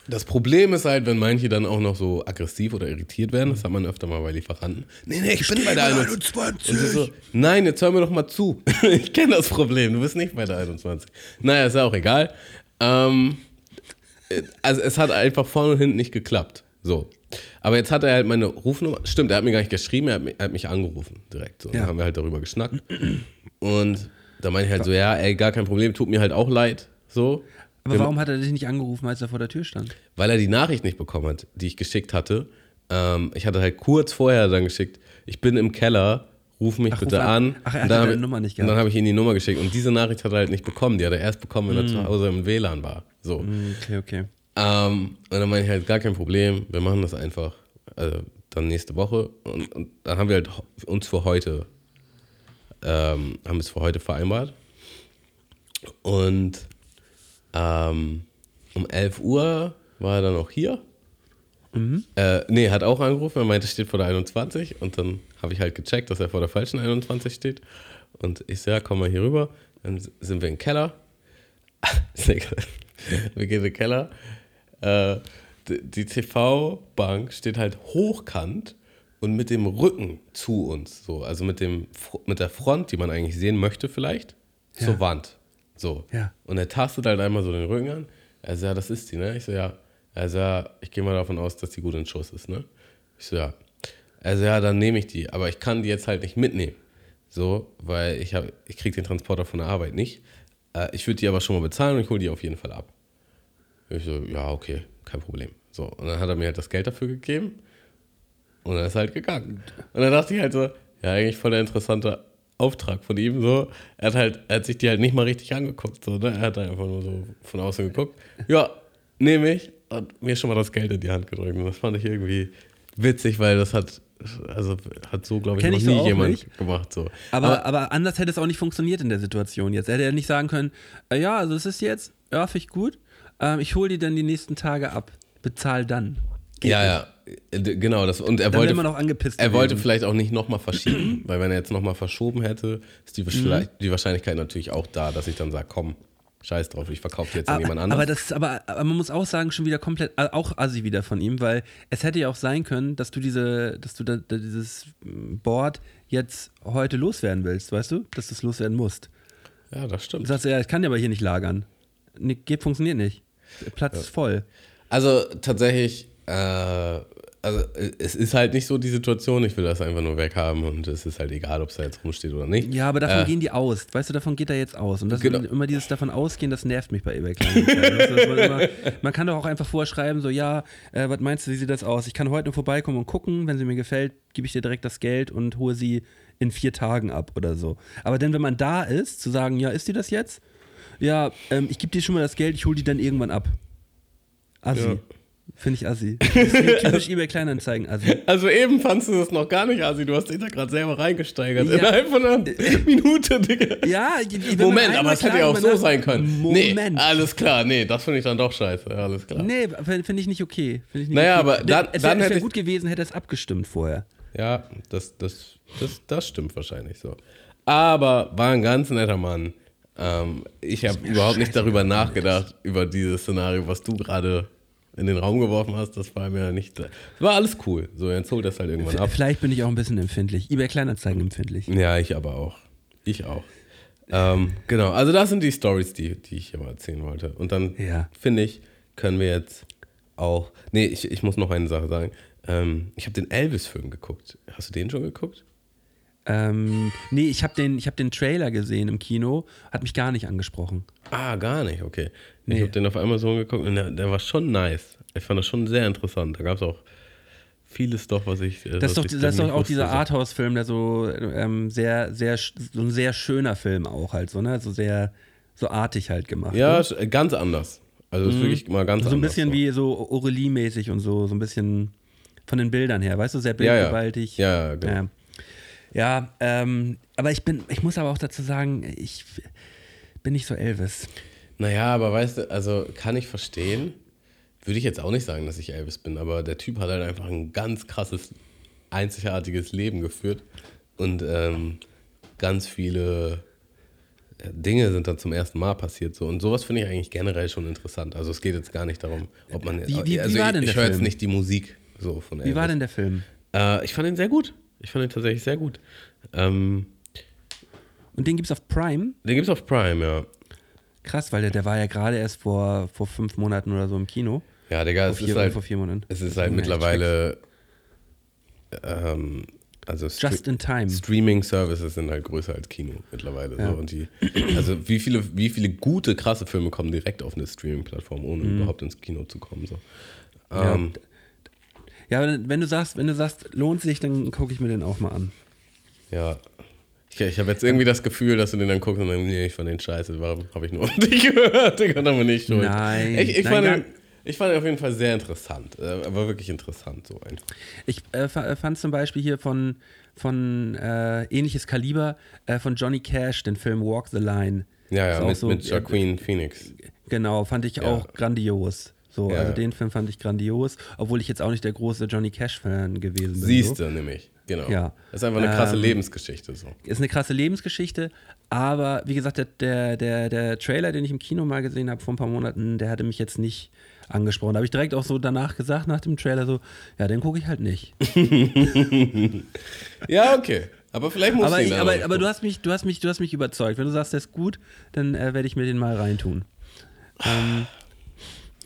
Das Problem ist halt, wenn manche dann auch noch so aggressiv oder irritiert werden, das hat man öfter mal bei Lieferanten. Nee, nee, ich bin bei der 21. Und sie so, nein, jetzt hör mir doch mal zu. ich kenne das Problem, du bist nicht bei der 21. Naja, ist ja auch egal. Ähm, äh, also es hat einfach vorne und hinten nicht geklappt. So. Aber jetzt hat er halt meine Rufnummer. Stimmt, er hat mir gar nicht geschrieben, er hat mich, er hat mich angerufen direkt. So. Ja. Dann haben wir halt darüber geschnackt. Und da meinte ich halt so, ja, ey, gar kein Problem, tut mir halt auch leid. So. Aber warum hat er dich nicht angerufen, als er vor der Tür stand? weil er die Nachricht nicht bekommen hat, die ich geschickt hatte. Ähm, ich hatte halt kurz vorher dann geschickt, ich bin im Keller, ruf mich Ach, bitte ruf an. Ach, er dann deine Nummer nicht Und dann gehabt. habe ich ihm die Nummer geschickt und diese Nachricht hat er halt nicht bekommen. Die hat er erst bekommen, wenn er Mm. zu Hause im WLAN war. So. Okay, okay. Ähm, und dann meine ich halt, gar kein Problem, wir machen das einfach also dann nächste Woche. Und, und dann haben wir halt uns für heute, ähm, haben es für heute vereinbart. Und ähm, um 11 Uhr war er dann auch hier. Äh, nee, hat auch angerufen, er meinte, steht vor der 21. Und dann habe ich halt gecheckt, dass er vor der falschen 21 steht. Und ich so, ja, komm mal hier rüber. Dann sind wir im Keller. Wir gehen in den Keller. Äh, die TV-Bank steht halt hochkant und mit dem Rücken zu uns. So, also mit, dem, mit der Front, die man eigentlich sehen möchte, vielleicht, Ja. zur Wand. So. Ja. Und er tastet halt einmal so den Rücken an. Er so, ja, das ist die, ne? Ich so, ja. Er so, ja, ich gehe mal davon aus, dass die gut in Schuss ist, ne? Ich so, ja. Er so, ja, dann nehme ich die. Aber ich kann die jetzt halt nicht mitnehmen. So, weil ich, hab, ich kriege den Transporter von der Arbeit nicht. Äh, ich würde die aber schon mal bezahlen und ich hole die auf jeden Fall ab. Ich so, ja, okay, kein Problem. So, und dann hat er mir halt das Geld dafür gegeben und dann ist er halt gegangen. Und dann dachte ich halt so, ja, eigentlich voll der interessante Auftrag von ihm. So, er hat halt, er hat sich die halt nicht mal richtig angeguckt. So, ne? Er hat einfach nur so von außen geguckt. Ja, nehme ich und mir schon mal das Geld in die Hand gedrückt. Und das fand ich irgendwie witzig, weil das hat, also hat so, glaube ich, Kenn noch ich so nie jemand nicht. gemacht. So. Aber, aber, anders hätte es auch nicht funktioniert in der Situation jetzt. Er hätte ja nicht sagen können, äh, ja, also es ist jetzt, ja, finde ich gut, ähm, ich hole die dann die nächsten Tage ab, bezahl dann. Geht ja, nicht. ja, Genau, das, und er Dann wollte, man auch angepisst. er wollte vielleicht auch nicht nochmal verschieben, weil wenn er jetzt nochmal verschoben hätte, ist die, Mhm. die Wahrscheinlichkeit natürlich auch da, dass ich dann sage, komm, scheiß drauf, ich verkaufe jetzt an jemand aber, anderes. aber, das, aber, aber man muss auch sagen, schon wieder komplett, äh, auch assi wieder von ihm, weil es hätte ja auch sein können, dass du diese, dass du da, da dieses Board jetzt heute loswerden willst, weißt du? Dass du es loswerden musst. ja, das Du stimmt. sagst, ja, ich kann ja aber hier nicht lagern. Nee, geht, funktioniert nicht. Der Platz ist voll. Also tatsächlich, äh, also äh, es ist halt nicht so die Situation, ich will das einfach nur weghaben und es ist halt egal, ob es da jetzt rumsteht oder nicht. Ja, aber davon Äh, gehen die aus. Weißt du, davon geht er jetzt aus. Und das Genau. immer dieses davon ausgehen, das nervt mich bei eBay Kleinanzeigen. Man kann doch auch einfach vorschreiben, so, ja, äh, was meinst du, wie sieht das aus? Ich kann heute nur vorbeikommen und gucken. Wenn sie mir gefällt, gebe ich dir direkt das Geld und hole sie in vier Tagen ab oder so. Aber denn, wenn man da ist, zu sagen, ja, ist die das jetzt? Ja, ähm, ich gebe dir schon mal das Geld, ich hole die dann irgendwann ab. Assi. Ja. Finde ich assi. Das ist typisch eBay Kleinanzeigen assi. Also eben fandst du das noch gar nicht, Asi, du hast dich da gerade selber reingesteigert. Ja. Innerhalb von einer Minute, Digga. Ja, Moment, aber es hätte ja auch so sein können. Moment. Nee, alles klar, nee, das finde ich dann doch scheiße, alles klar. Nee, finde ich nicht okay. Ich nicht Naja, okay. aber dann- es dann wäre hätte wär gut gewesen, hätte es abgestimmt vorher. Ja, das, das, das, das stimmt wahrscheinlich so. Aber war ein ganz netter Mann. Ähm, ich habe überhaupt nicht darüber nachgedacht, über dieses Szenario, was du gerade in den Raum geworfen hast. Das war mir nicht. War alles cool. So, jetzt holt das halt irgendwann ab. Vielleicht bin ich auch ein bisschen empfindlich. eBay Kleinanzeigen empfindlich. Ja, ich aber auch. Ich auch. Ähm, genau, also das sind die Stories, die, die ich hier mal erzählen wollte. Und dann Ja. finde ich, können wir jetzt auch. Nee, ich, ich muss noch eine Sache sagen. Ähm, ich habe den Elvis-Film geguckt. Hast du den schon geguckt? Ähm, nee, ich habe den, ich hab den Trailer gesehen im Kino, hat mich gar nicht angesprochen. Ah, gar nicht, okay. Ich Nee. habe den auf Amazon geguckt und der, der war schon nice. Ich fand das schon sehr interessant. Da gab es auch vieles doch, was ich. äh, Das ist was doch, ich das ist doch auch wusste, dieser so. Arthouse-Film, der so ähm, sehr, sehr, so ein sehr schöner Film auch halt, so, ne? So sehr, so artig halt gemacht. Ja, ne? sch- ganz anders. Also ist wirklich mal ganz so ein anders. bisschen so. wie so Aurelie-mäßig und so, so ein bisschen von den Bildern her, weißt du, sehr Ja, ja. bildgewaltig. Ja, ja, genau. Ja, ja ähm, aber ich bin, ich muss aber auch dazu sagen, ich bin nicht so Elvis. Naja, aber weißt du, also kann ich verstehen. Würde ich jetzt auch nicht sagen, dass ich Elvis bin, aber der Typ hat halt einfach ein ganz krasses, einzigartiges Leben geführt. Und ähm, ganz viele äh, Dinge sind dann zum ersten Mal passiert. So. Und sowas finde ich eigentlich generell schon interessant. Also es geht jetzt gar nicht darum, ob man. Wie- wie- wie also war ich, denn ich der höre jetzt nicht die Musik so von Elvis. Wie war denn der Film? Äh, ich fand ihn sehr gut. Ich fand ihn tatsächlich sehr gut. Ähm, Und den gibt's auf Prime? den gibt's auf Prime, ja. Krass, weil der, der war ja gerade erst vor, vor fünf Monaten oder so im Kino. Ja, Digga, Vor es vier, ist halt, vor vier Monaten. es ist halt mittlerweile. Ähm, also Stre- Just in time. Streaming-Services sind halt größer als Kino mittlerweile. Ja. So. Und die, also wie viele, wie viele gute, krasse Filme kommen direkt auf eine Streaming-Plattform, ohne Mhm. überhaupt ins Kino zu kommen. So. Ähm, Ja, wenn, wenn du sagst, wenn du sagst, lohnt sich, dann gucke ich mir den auch mal an. ja. Ich, ich habe jetzt irgendwie das Gefühl, dass du den dann guckst und dann, nee, ich fand den scheiße, warum habe ich nur auf dich gehört? Digga, dann bin ich schuld. Nein, Ich, ich, nein, fand den, ich fand ihn auf jeden Fall sehr interessant. Äh, Er war wirklich interessant, so einfach. Ich äh, fa- fand zum Beispiel hier von, von äh, ähnliches Kaliber äh, von Johnny Cash, den Film Walk the Line. Ja, ja, mit, so, mit äh, Joaquin Phoenix. Genau, fand ich Ja. auch grandios. So, Ja, also den Film fand ich grandios, obwohl ich jetzt auch nicht der große Johnny Cash-Fan gewesen bin. Siehst so. du nämlich, genau. Ja. Das ist einfach eine krasse Ähm, Lebensgeschichte. So. Ist eine krasse Lebensgeschichte, aber wie gesagt, der, der, der, Trailer, den ich im Kino mal gesehen habe vor ein paar Monaten, der hatte mich jetzt nicht angesprochen. Da habe ich direkt auch so danach gesagt, nach dem Trailer, so, ja, den gucke ich halt nicht. Ja, okay. Aber vielleicht muss aber ich ihn aber, auch aber du hast mich, du hast mich, du hast mich überzeugt. Wenn du sagst, der ist gut, dann äh, werde ich mir den mal reintun. Ähm,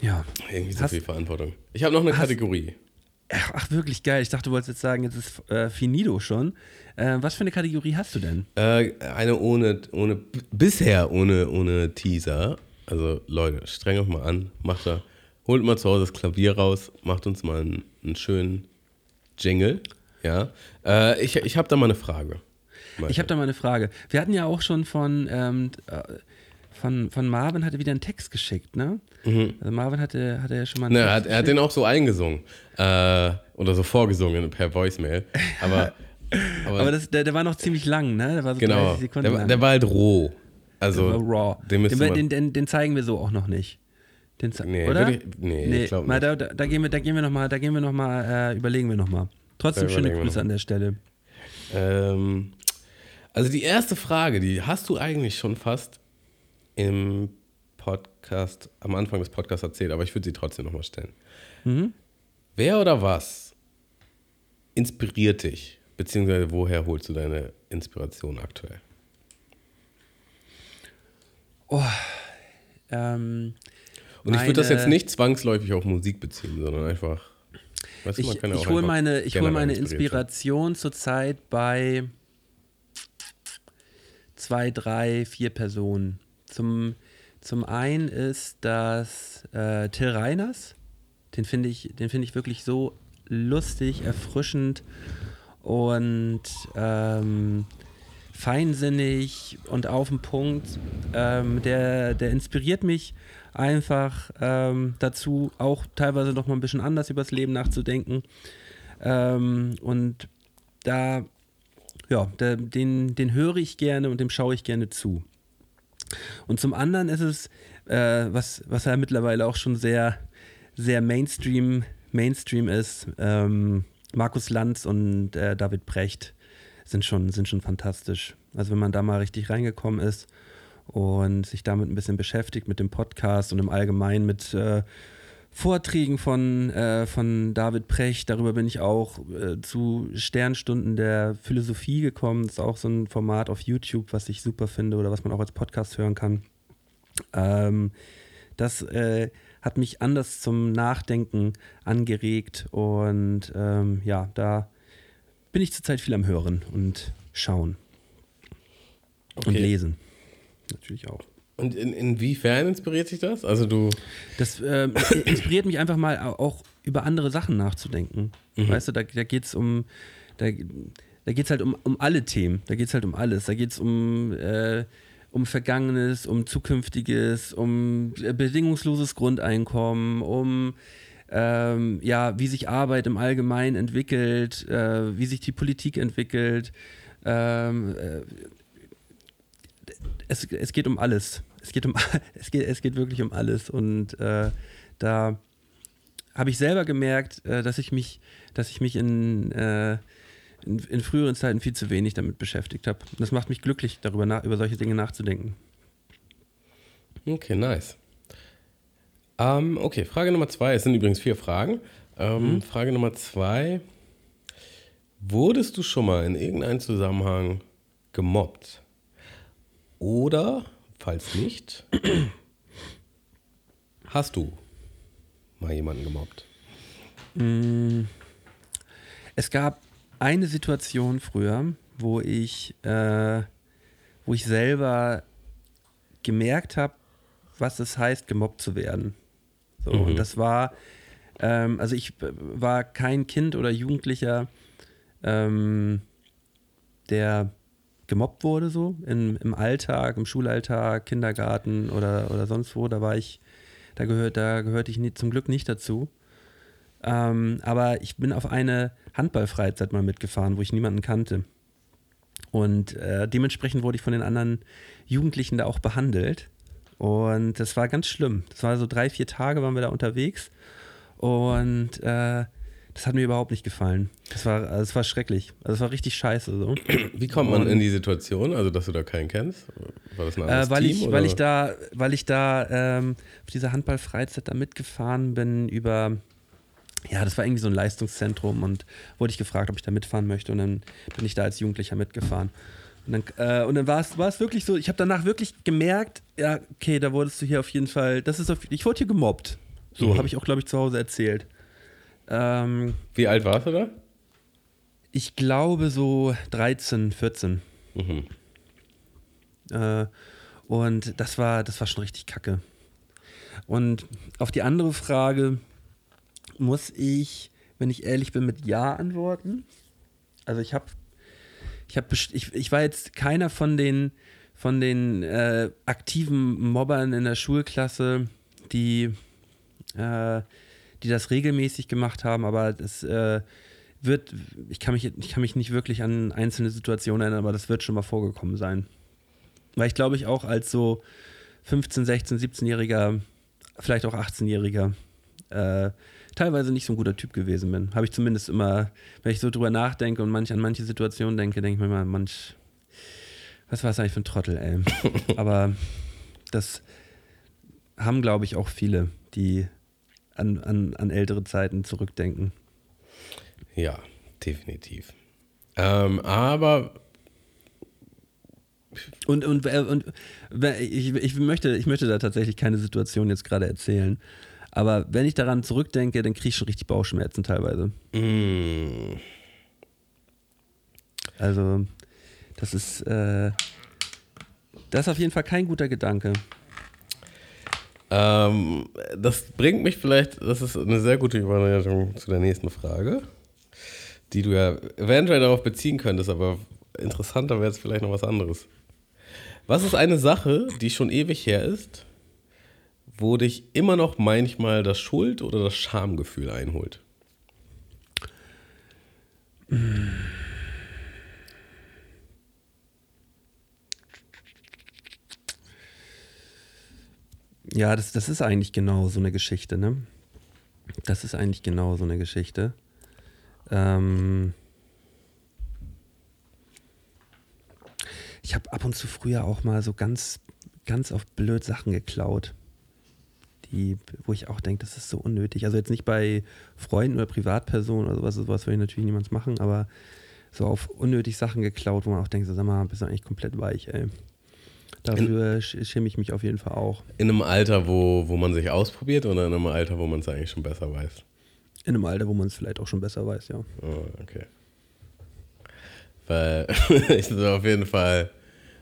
ja. Irgendwie so hast- viel Verantwortung. Ich habe noch eine hast- Kategorie. Ach, wirklich geil. Ich dachte, du wolltest jetzt sagen, jetzt ist äh, finito schon. Äh, was für eine Kategorie hast du denn? Äh, eine ohne, ohne, bisher ohne, ohne Teaser. Also Leute, streng euch mal an, macht da, holt mal zu Hause das Klavier raus, macht uns mal einen, einen schönen Jingle. Ja. Äh, ich ich habe da mal eine Frage. Ich habe da mal eine Frage. Wir hatten ja auch schon von, ähm, äh, von, von Marvin hatte wieder einen Text geschickt, ne? Also Marvin hatte, hatte ja schon mal einen Mhm. Ne, er, Text hat, er hat den auch so eingesungen. Äh, oder so vorgesungen per Voicemail. Aber, aber, Aber das, der, der war noch ziemlich lang, ne? Der war so genau, 30 Sekunden der, der war halt roh. Also, Der war raw. Den, den, den, den, zeigen wir so auch noch nicht. Den Nee, oder? ich- nee, ich glaub mal, nicht. da, da, da gehen wir, da gehen wir noch mal, da gehen wir noch mal, äh, überlegen wir noch mal. Trotzdem schöne Grüße an der Stelle. Ähm, also die erste Frage, die hast du eigentlich schon fast im Podcast, am Anfang des Podcasts erzählt, aber ich würde sie trotzdem nochmal stellen. Mhm. Wer oder was inspiriert dich? Beziehungsweise woher holst du deine Inspiration aktuell? Ähm, Und ich würde das jetzt nicht zwangsläufig auf Musik beziehen, sondern einfach. Weißt du, ich ja ich hole meine, ich hol meine. Inspiration zurzeit bei zwei, drei, vier Personen. Zum, zum einen ist das äh, Till Reiners. Den finde ich, den finde ich wirklich so lustig, erfrischend und ähm, feinsinnig und auf den Punkt. Ähm, der, der inspiriert mich einfach ähm, dazu, auch teilweise noch mal ein bisschen anders übers Leben nachzudenken. Ähm, und da, ja, da, den, den höre ich gerne und dem schaue ich gerne zu. Und zum anderen ist es, äh, was, was ja mittlerweile auch schon sehr, sehr Mainstream, Mainstream ist, ähm, Markus Lanz und äh, David Brecht sind schon, sind schon fantastisch. Also wenn man da mal richtig reingekommen ist und sich damit ein bisschen beschäftigt mit dem Podcast und im Allgemeinen mit äh, Vorträgen von, äh, von David Precht. Darüber bin ich auch äh, zu Sternstunden der Philosophie gekommen. Das ist auch so ein Format auf YouTube, was ich super finde oder was man auch als Podcast hören kann. Ähm, das äh, hat mich anders zum Nachdenken angeregt und ähm, ja, da bin ich zurzeit viel am Hören und Schauen und Okay. Lesen. Natürlich auch. Und in, inwiefern inspiriert sich das? Also du. Das ähm, inspiriert mich einfach mal au- auch über andere Sachen nachzudenken. Weißt du, da, da geht es um, da, da geht es halt um, um alle Themen. Da geht es halt um alles. Da geht es um, äh, um Vergangenes, um Zukünftiges, um äh, bedingungsloses Grundeinkommen, um ähm, ja, wie sich Arbeit im Allgemeinen entwickelt, äh, wie sich die Politik entwickelt. Ähm, äh, es, es geht um alles. Es geht, um, es, geht, es geht wirklich um alles. Und äh, da habe ich selber gemerkt, äh, dass ich mich, dass ich mich in, äh, in, in früheren Zeiten viel zu wenig damit beschäftigt habe. Und das macht mich glücklich, darüber nach, über solche Dinge nachzudenken. Okay, nice. Ähm, okay, Frage Nummer zwei. Es sind übrigens vier Fragen. Ähm, Frage Nummer zwei. Wurdest du schon mal in irgendeinem Zusammenhang gemobbt? Oder, falls nicht, hast du mal jemanden gemobbt? Es gab eine Situation früher, wo ich, äh, wo ich selber gemerkt habe, was es heißt, gemobbt zu werden. So, Und das war, ähm, also ich äh, war kein Kind oder Jugendlicher, ähm, der gemobbt wurde, so im, im Alltag, im Schulalltag, Kindergarten oder, oder sonst wo. Da war ich, da gehört, da gehörte ich nie, zum Glück nicht dazu. Ähm, aber ich bin auf eine Handballfreizeit mal mitgefahren, wo ich niemanden kannte. Und äh, dementsprechend wurde ich von den anderen Jugendlichen da auch behandelt. Und das war ganz schlimm. Das war so drei, vier Tage waren wir da unterwegs. Und äh, das hat mir überhaupt nicht gefallen. Das war, also es war schrecklich. Also es war richtig scheiße so. Wie kommt man Und- in die Situation, also dass du da keinen kennst? War das ein anderes Äh, weil, Team? ich, oder? weil ich da, weil ich da ähm, auf dieser Handballfreizeit da mitgefahren bin über, ja, das war irgendwie so ein Leistungszentrum und wurde ich gefragt, ob ich da mitfahren möchte und dann bin ich da als Jugendlicher mitgefahren. Und dann, äh, und dann war es war es wirklich so, ich habe danach wirklich gemerkt, ja, okay, da wurdest du hier auf jeden Fall, das ist auf, ich wurde hier gemobbt. So, Mhm. habe ich auch, glaube ich, zu Hause erzählt. Ähm, Wie alt warst du da? ich glaube so 13, 14. Mhm. Äh, und das war, das war schon richtig kacke. Und auf die andere Frage muss ich, wenn ich ehrlich bin, mit Ja antworten. Also ich habe, ich habe, ich, ich war jetzt keiner von den, von den äh, aktiven Mobbern in der Schulklasse, die, äh, die das regelmäßig gemacht haben, aber das äh, wird, ich kann, mich, ich kann mich nicht wirklich an einzelne Situationen erinnern, aber das wird schon mal vorgekommen sein. Weil ich glaube ich auch als so 15, 16, 17-Jähriger vielleicht auch 18-Jähriger, äh, teilweise nicht so ein guter Typ gewesen bin. Habe ich zumindest immer, wenn ich so drüber nachdenke und manch, an manche Situationen denke, denke ich mir mal, manch, was war das eigentlich für ein Trottel, ey. Aber das haben, glaube ich, auch viele, die an, an, an ältere Zeiten zurückdenken. Ja, definitiv. Ähm, aber Und, und, äh, und ich, ich, möchte, ich möchte da tatsächlich keine Situation jetzt gerade erzählen. Aber wenn ich daran zurückdenke, dann kriege ich schon richtig Bauchschmerzen teilweise. mh, Also, das ist, äh, das ist auf jeden Fall kein guter Gedanke. Ähm, das bringt mich vielleicht, das ist eine sehr gute Überleitung zu der nächsten Frage, die du ja eventuell darauf beziehen könntest, aber interessanter wäre jetzt vielleicht noch was anderes. Was ist eine Sache, die schon ewig her ist, wo dich immer noch manchmal das Schuld- oder das Schamgefühl einholt? Ja, das, das ist eigentlich genau so eine Geschichte, ne? Das ist eigentlich genau so eine Geschichte. Ähm ich habe ab und zu früher auch mal so ganz, ganz auf blöd Sachen geklaut. Die, wo ich auch denke, das ist so unnötig. Also jetzt nicht bei Freunden oder Privatpersonen oder sowas, sowas will ich natürlich niemals machen, aber so auf unnötig Sachen geklaut, wo man auch denkt, so, sag mal, bist du eigentlich komplett weich, ey. Dafür sch- schäme ich mich auf jeden Fall auch. In einem Alter, wo, wo man sich ausprobiert oder in einem Alter, wo man es eigentlich schon besser weiß? In einem Alter, wo man es vielleicht auch schon besser weiß, ja. Oh, okay. Weil ich auf jeden Fall.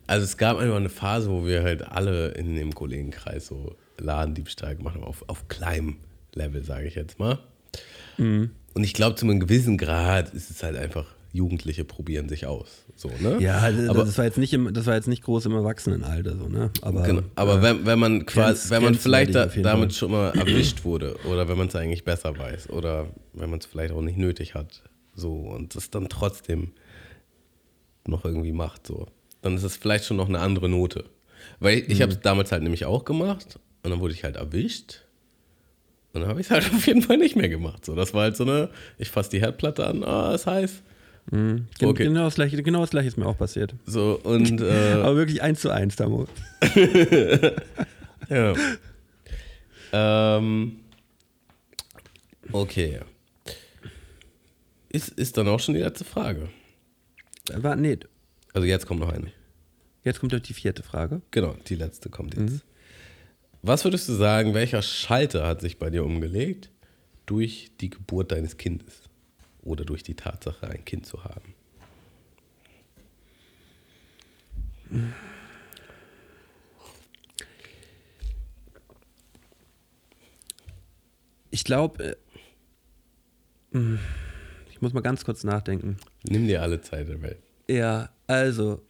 Also es gab einfach eine Phase, wo wir halt alle in dem Kollegenkreis so Ladendiebstahl gemacht haben, auf, auf kleinem Level, sage ich jetzt mal. Mhm. Und ich glaube, zu einem gewissen Grad ist es halt einfach, Jugendliche probieren sich aus. So, ne? Ja, aber, das war jetzt nicht im, das war jetzt nicht groß im Erwachsenenalter so, ne? Aber, genau, aber wenn, wenn man quasi, wenn man vielleicht da, damit Fall. schon mal erwischt wurde oder wenn man es eigentlich besser weiß oder wenn man es vielleicht auch nicht nötig hat, so und es dann trotzdem noch irgendwie macht, so, dann ist es vielleicht schon noch eine andere Note. Weil ich, ich habe es damals halt nämlich auch gemacht und dann wurde ich halt erwischt und dann habe ich es halt auf jeden Fall nicht mehr gemacht. So, das war halt so eine, ich fasse die Herdplatte an, ah, ist heiß. Gen okay. genau, das gleiche, genau das gleiche ist mir auch passiert. So und äh, Aber wirklich eins zu eins, Damo. Ja. ähm, okay. Ist, ist dann auch schon die letzte Frage. War, nee, Also jetzt kommt noch eine. jetzt kommt doch die vierte Frage. Genau, die letzte kommt jetzt. Was würdest du sagen, welcher Schalter hat sich bei dir umgelegt durch die Geburt deines Kindes? Oder durch die Tatsache, ein Kind zu haben? Ich glaube, ich muss mal ganz kurz nachdenken. Nimm dir alle Zeit der Welt. Ja, also,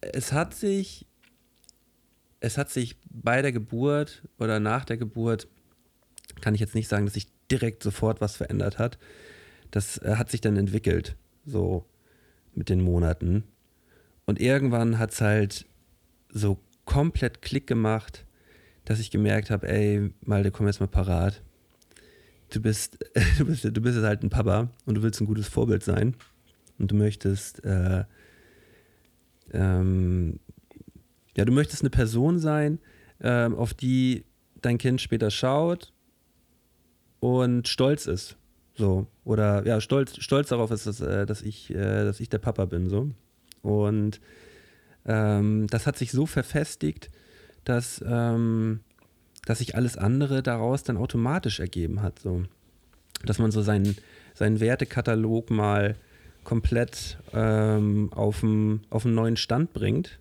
es hat sich, es hat sich bei der Geburt oder nach der Geburt, kann ich jetzt nicht sagen, dass sich direkt sofort was verändert hat. Das äh, hat sich dann entwickelt, so mit den Monaten. Und irgendwann hat es halt so komplett Klick gemacht, dass ich gemerkt habe, ey, Malte, komm jetzt mal parat. Du bist, du bist, du bist jetzt halt ein Papa und du willst ein gutes Vorbild sein. Und du möchtest, äh, ähm, ja, du möchtest eine Person sein, ähm, auf die dein Kind später schaut und stolz ist. So. Oder ja, stolz, stolz darauf ist, dass, äh, dass, ich, äh, dass ich der Papa bin. So. Und ähm, das hat sich so verfestigt, dass, ähm, dass sich alles andere daraus dann automatisch ergeben hat. So. Dass man so seinen, seinen Wertekatalog mal komplett ähm, auf einen auf einen neuen Stand bringt.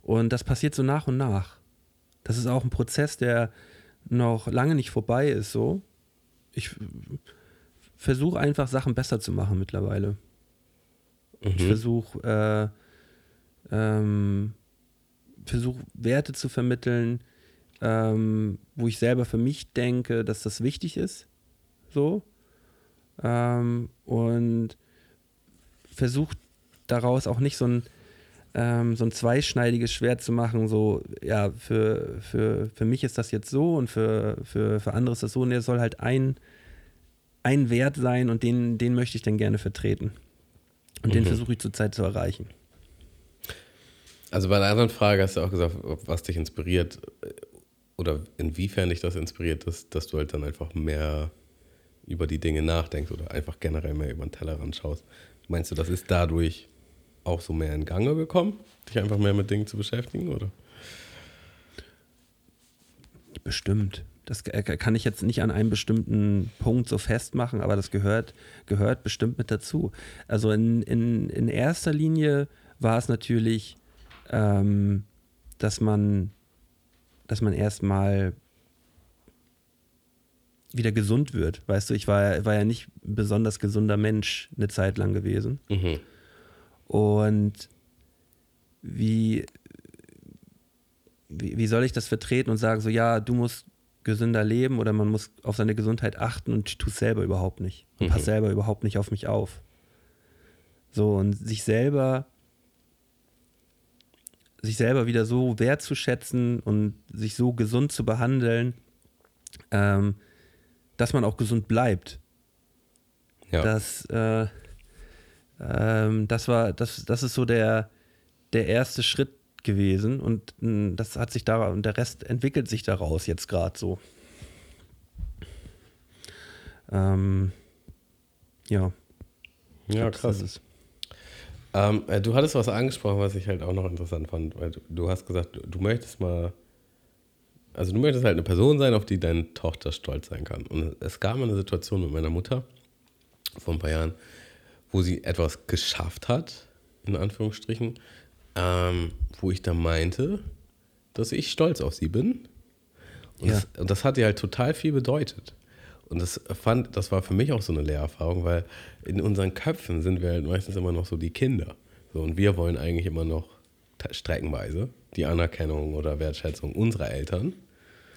Und das passiert so nach und nach. Das ist auch ein Prozess, der noch lange nicht vorbei ist. So. Ich versuche einfach Sachen besser zu machen mittlerweile. Ich versuche äh, ähm, versuch Werte zu vermitteln, ähm, wo ich selber für mich denke, dass das wichtig ist. So. Ähm, und versuche daraus auch nicht so ein, ähm, so ein zweischneidiges Schwert zu machen, so, ja, für, für, für mich ist das jetzt so und für, für, für andere ist das so. Und der soll halt ein, ein Wert sein und den, den möchte ich dann gerne vertreten. Und den Mhm. versuche ich zurzeit zu erreichen. Also bei der anderen Frage hast du auch gesagt, was dich inspiriert äh, oder inwiefern dich das inspiriert, dass, dass du halt dann einfach mehr über die Dinge nachdenkst oder einfach generell mehr über den Tellerrand schaust. Meinst du, das ist dadurch auch so mehr in Gange gekommen, dich einfach mehr mit Dingen zu beschäftigen, oder? Bestimmt. Das äh, kann ich jetzt nicht an einem bestimmten Punkt so festmachen, aber das gehört, gehört bestimmt mit dazu. Also in, in, in erster Linie war es natürlich, ähm, dass man, dass man erstmal wieder gesund wird. Weißt du, ich war, war ja nicht ein besonders gesunder Mensch eine Zeit lang gewesen. Mhm. Und wie, wie, wie soll ich das vertreten und sagen, so ja, du musst gesünder leben oder man muss auf seine Gesundheit achten und ich tue es selber überhaupt nicht. Und Mhm. passe selber überhaupt nicht auf mich auf. So, und sich selber sich selber wieder so wertzuschätzen und sich so gesund zu behandeln, ähm, dass man auch gesund bleibt. Ja. Das, äh, ähm, das war, das, das ist so der, der erste Schritt gewesen und mh, das hat sich da und der Rest entwickelt sich daraus jetzt gerade so. Ähm, ja, ja, krass. Ähm, äh, du hattest was angesprochen, was ich halt auch noch interessant fand, weil du, du hast gesagt, du, du möchtest mal, also du möchtest halt eine Person sein, auf die deine Tochter stolz sein kann. Und es gab mal eine Situation mit meiner Mutter vor ein paar Jahren, wo sie etwas geschafft hat, in Anführungsstrichen, ähm, wo ich da meinte, dass ich stolz auf sie bin. Und, Ja. das, und das hat ihr halt total viel bedeutet. Und das fand, das war für mich auch so eine Lehrerfahrung, weil in unseren Köpfen sind wir halt meistens immer noch so die Kinder. So, und wir wollen eigentlich immer noch streckenweise die Anerkennung oder Wertschätzung unserer Eltern.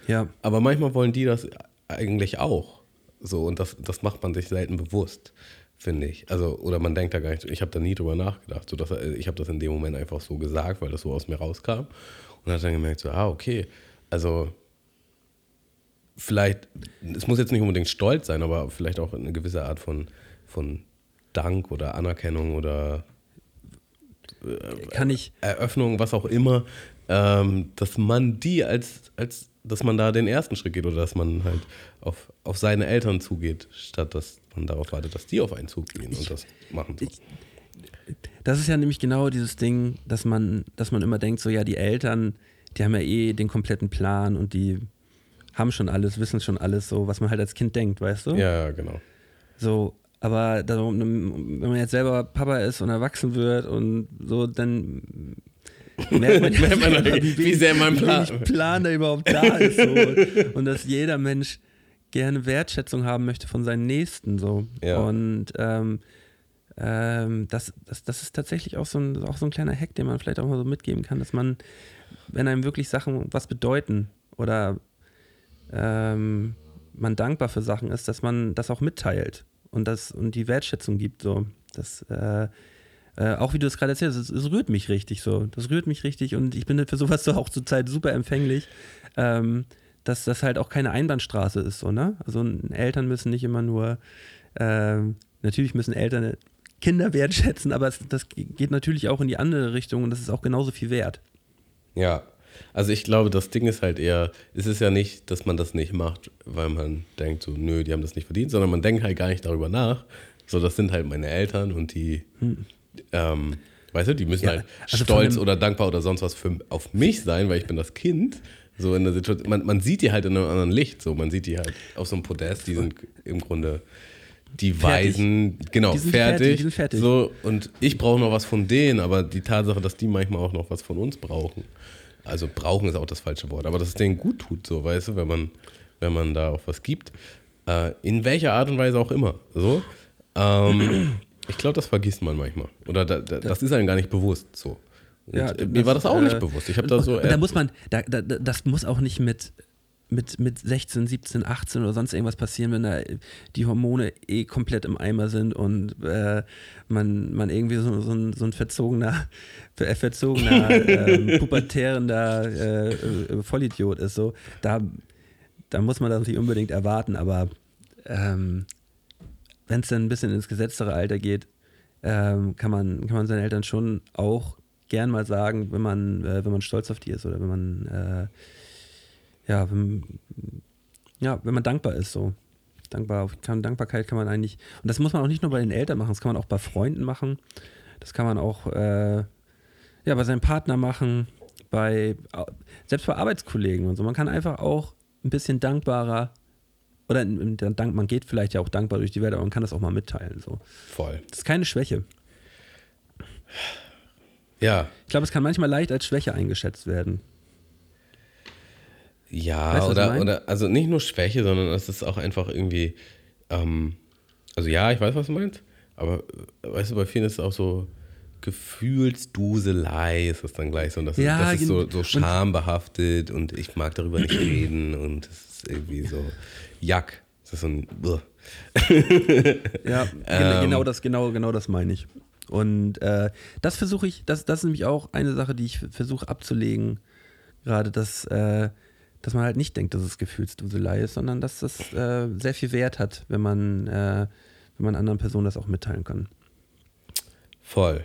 Ja, Aber manchmal wollen die das eigentlich auch. So, und das, das macht man sich selten bewusst, finde ich. Also, oder man denkt da gar nicht, ich habe da nie drüber nachgedacht. So, dass, ich habe das in dem Moment einfach so gesagt, weil das so aus mir rauskam. Und hat dann gemerkt, so, ah, okay, also vielleicht, es muss jetzt nicht unbedingt stolz sein, aber vielleicht auch eine gewisse Art von, von Dank oder Anerkennung oder kann ich, Eröffnung, was auch immer, ähm, dass man die als, als, dass man da den ersten Schritt geht oder dass man halt auf, auf seine Eltern zugeht, statt dass man darauf wartet, dass die auf einen zugehen und das machen. So. Das ist ja nämlich genau dieses Ding, dass man, dass man immer denkt, so ja, die Eltern, die haben ja eh den kompletten Plan und die haben schon alles, wissen schon alles, so was man halt als Kind denkt, weißt du? Ja, genau. So, aber darum, wenn man jetzt selber Papa ist und erwachsen wird und so, dann merkt man, Merkt man, selber, wie sehr mein wie Plan- Plan da überhaupt da ist. So. Und dass jeder Mensch gerne Wertschätzung haben möchte von seinen Nächsten. So. Ja. Und ähm, ähm, das, das, das ist tatsächlich auch so, ein, auch so ein kleiner Hack, den man vielleicht auch mal so mitgeben kann, dass man, wenn einem wirklich Sachen was bedeuten oder ähm, man dankbar für Sachen ist, dass man das auch mitteilt und das und die Wertschätzung gibt. So. Das, äh, äh, auch wie du es gerade erzählst, es, es rührt mich richtig so. Das rührt mich richtig und ich bin für sowas so auch zurzeit super empfänglich, ähm, dass das halt auch keine Einbahnstraße ist, so, ne? Also Eltern müssen nicht immer nur, ähm, natürlich müssen Eltern Kinder wertschätzen, aber es, das geht natürlich auch in die andere Richtung und das ist auch genauso viel wert. Ja, also ich glaube, das Ding ist halt eher, es ist ja nicht, dass man das nicht macht, weil man denkt so, nö, die haben das nicht verdient, sondern man denkt halt gar nicht darüber nach. So, das sind halt meine Eltern und die, ähm, weißt du, die müssen Ja, halt also stolz oder dankbar oder sonst was für, auf mich sein, weil ich bin das Kind. So in der Situation, man, man sieht die halt in einem anderen Licht, so man sieht die halt auf so einem Podest, die sind im Grunde die. Weisen, genau, Die fertig. fertig, fertig. So, und ich brauche noch was von denen, aber die Tatsache, dass die manchmal auch noch was von uns brauchen. Also brauchen ist auch das falsche Wort, aber dass es denen gut tut, so, weißt du, wenn man, wenn man da auch was gibt. Äh, in welcher Art und Weise auch immer. So. Ähm, ich glaube, das vergisst man manchmal. Oder da, da, das ist einem gar nicht bewusst so. Und Ja, äh, mir war das auch äh, nicht bewusst. Ich habe da so. da muss man, da, da- das muss auch nicht mit, mit, mit 16, 17, 18 oder sonst irgendwas passieren, wenn da die Hormone eh komplett im Eimer sind und äh, man, man irgendwie so, so, ein, so ein verzogener, äh, verzogener ähm, pubertärender äh, äh, Vollidiot ist. So, da, da muss man das nicht unbedingt erwarten, aber ähm, wenn es dann ein bisschen ins gesetztere Alter geht, ähm, kann, man, kann man seinen Eltern schon auch gern mal sagen, wenn man, äh, wenn man stolz auf die ist oder wenn man äh, ja, wenn, ja, wenn man dankbar ist, so. Dankbar, kann, Dankbarkeit kann man eigentlich, und das muss man auch nicht nur bei den Eltern machen, das kann man auch bei Freunden machen, das kann man auch äh, ja, bei seinem Partner machen, bei, selbst bei Arbeitskollegen und so. Man kann einfach auch ein bisschen dankbarer oder dank, man geht vielleicht ja auch dankbar durch die Welt, aber man kann das auch mal mitteilen. So. Voll. Das ist keine Schwäche. Ja. Ich glaube, es kann manchmal leicht als Schwäche eingeschätzt werden. Ja, Weißt oder, oder, also nicht nur Schwäche, sondern es ist auch einfach irgendwie, ähm, also ja, ich weiß, was du meinst, aber äh, weißt du, bei vielen ist es auch so Gefühlsduselei, ist das dann gleich so, und das, Ja, ist, das ist so, so und- schambehaftet und ich mag darüber nicht reden und es ist irgendwie so, Jack, das ist so ein, Ugh. Ja, Ähm. genau das, genau, genau das meine ich. Und äh, das versuche ich, das, das ist nämlich auch eine Sache, die ich versuche abzulegen, gerade, dass, äh, dass man halt nicht denkt, dass es Gefühlsduselei ist, sondern dass das äh, sehr viel Wert hat, wenn man, äh, wenn man anderen Personen das auch mitteilen kann. voll.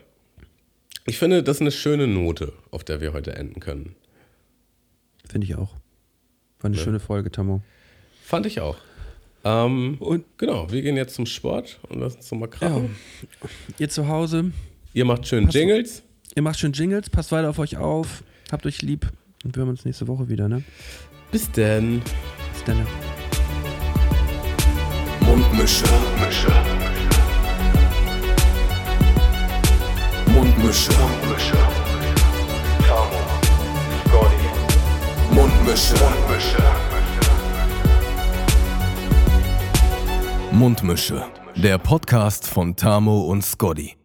Ich finde, das ist eine schöne Note, auf der wir heute enden können. Finde ich auch. War eine schöne Folge, Tammo. Fand ich auch. Ähm, Und genau, wir gehen jetzt zum Sport und lassen uns nochmal krachen. ihr zu Hause, Ihr macht schön Jingles. ihr macht schön Jingles, passt weiter auf euch auf, habt euch lieb und wir hören uns nächste Woche wieder, ne? Bis denn. Bis dann. Mundmische. Mische. Mundmische. Mische. Tamo. Scotty. Mundmische. Mische. Mundmische. Der Podcast von Tamo und Scotty.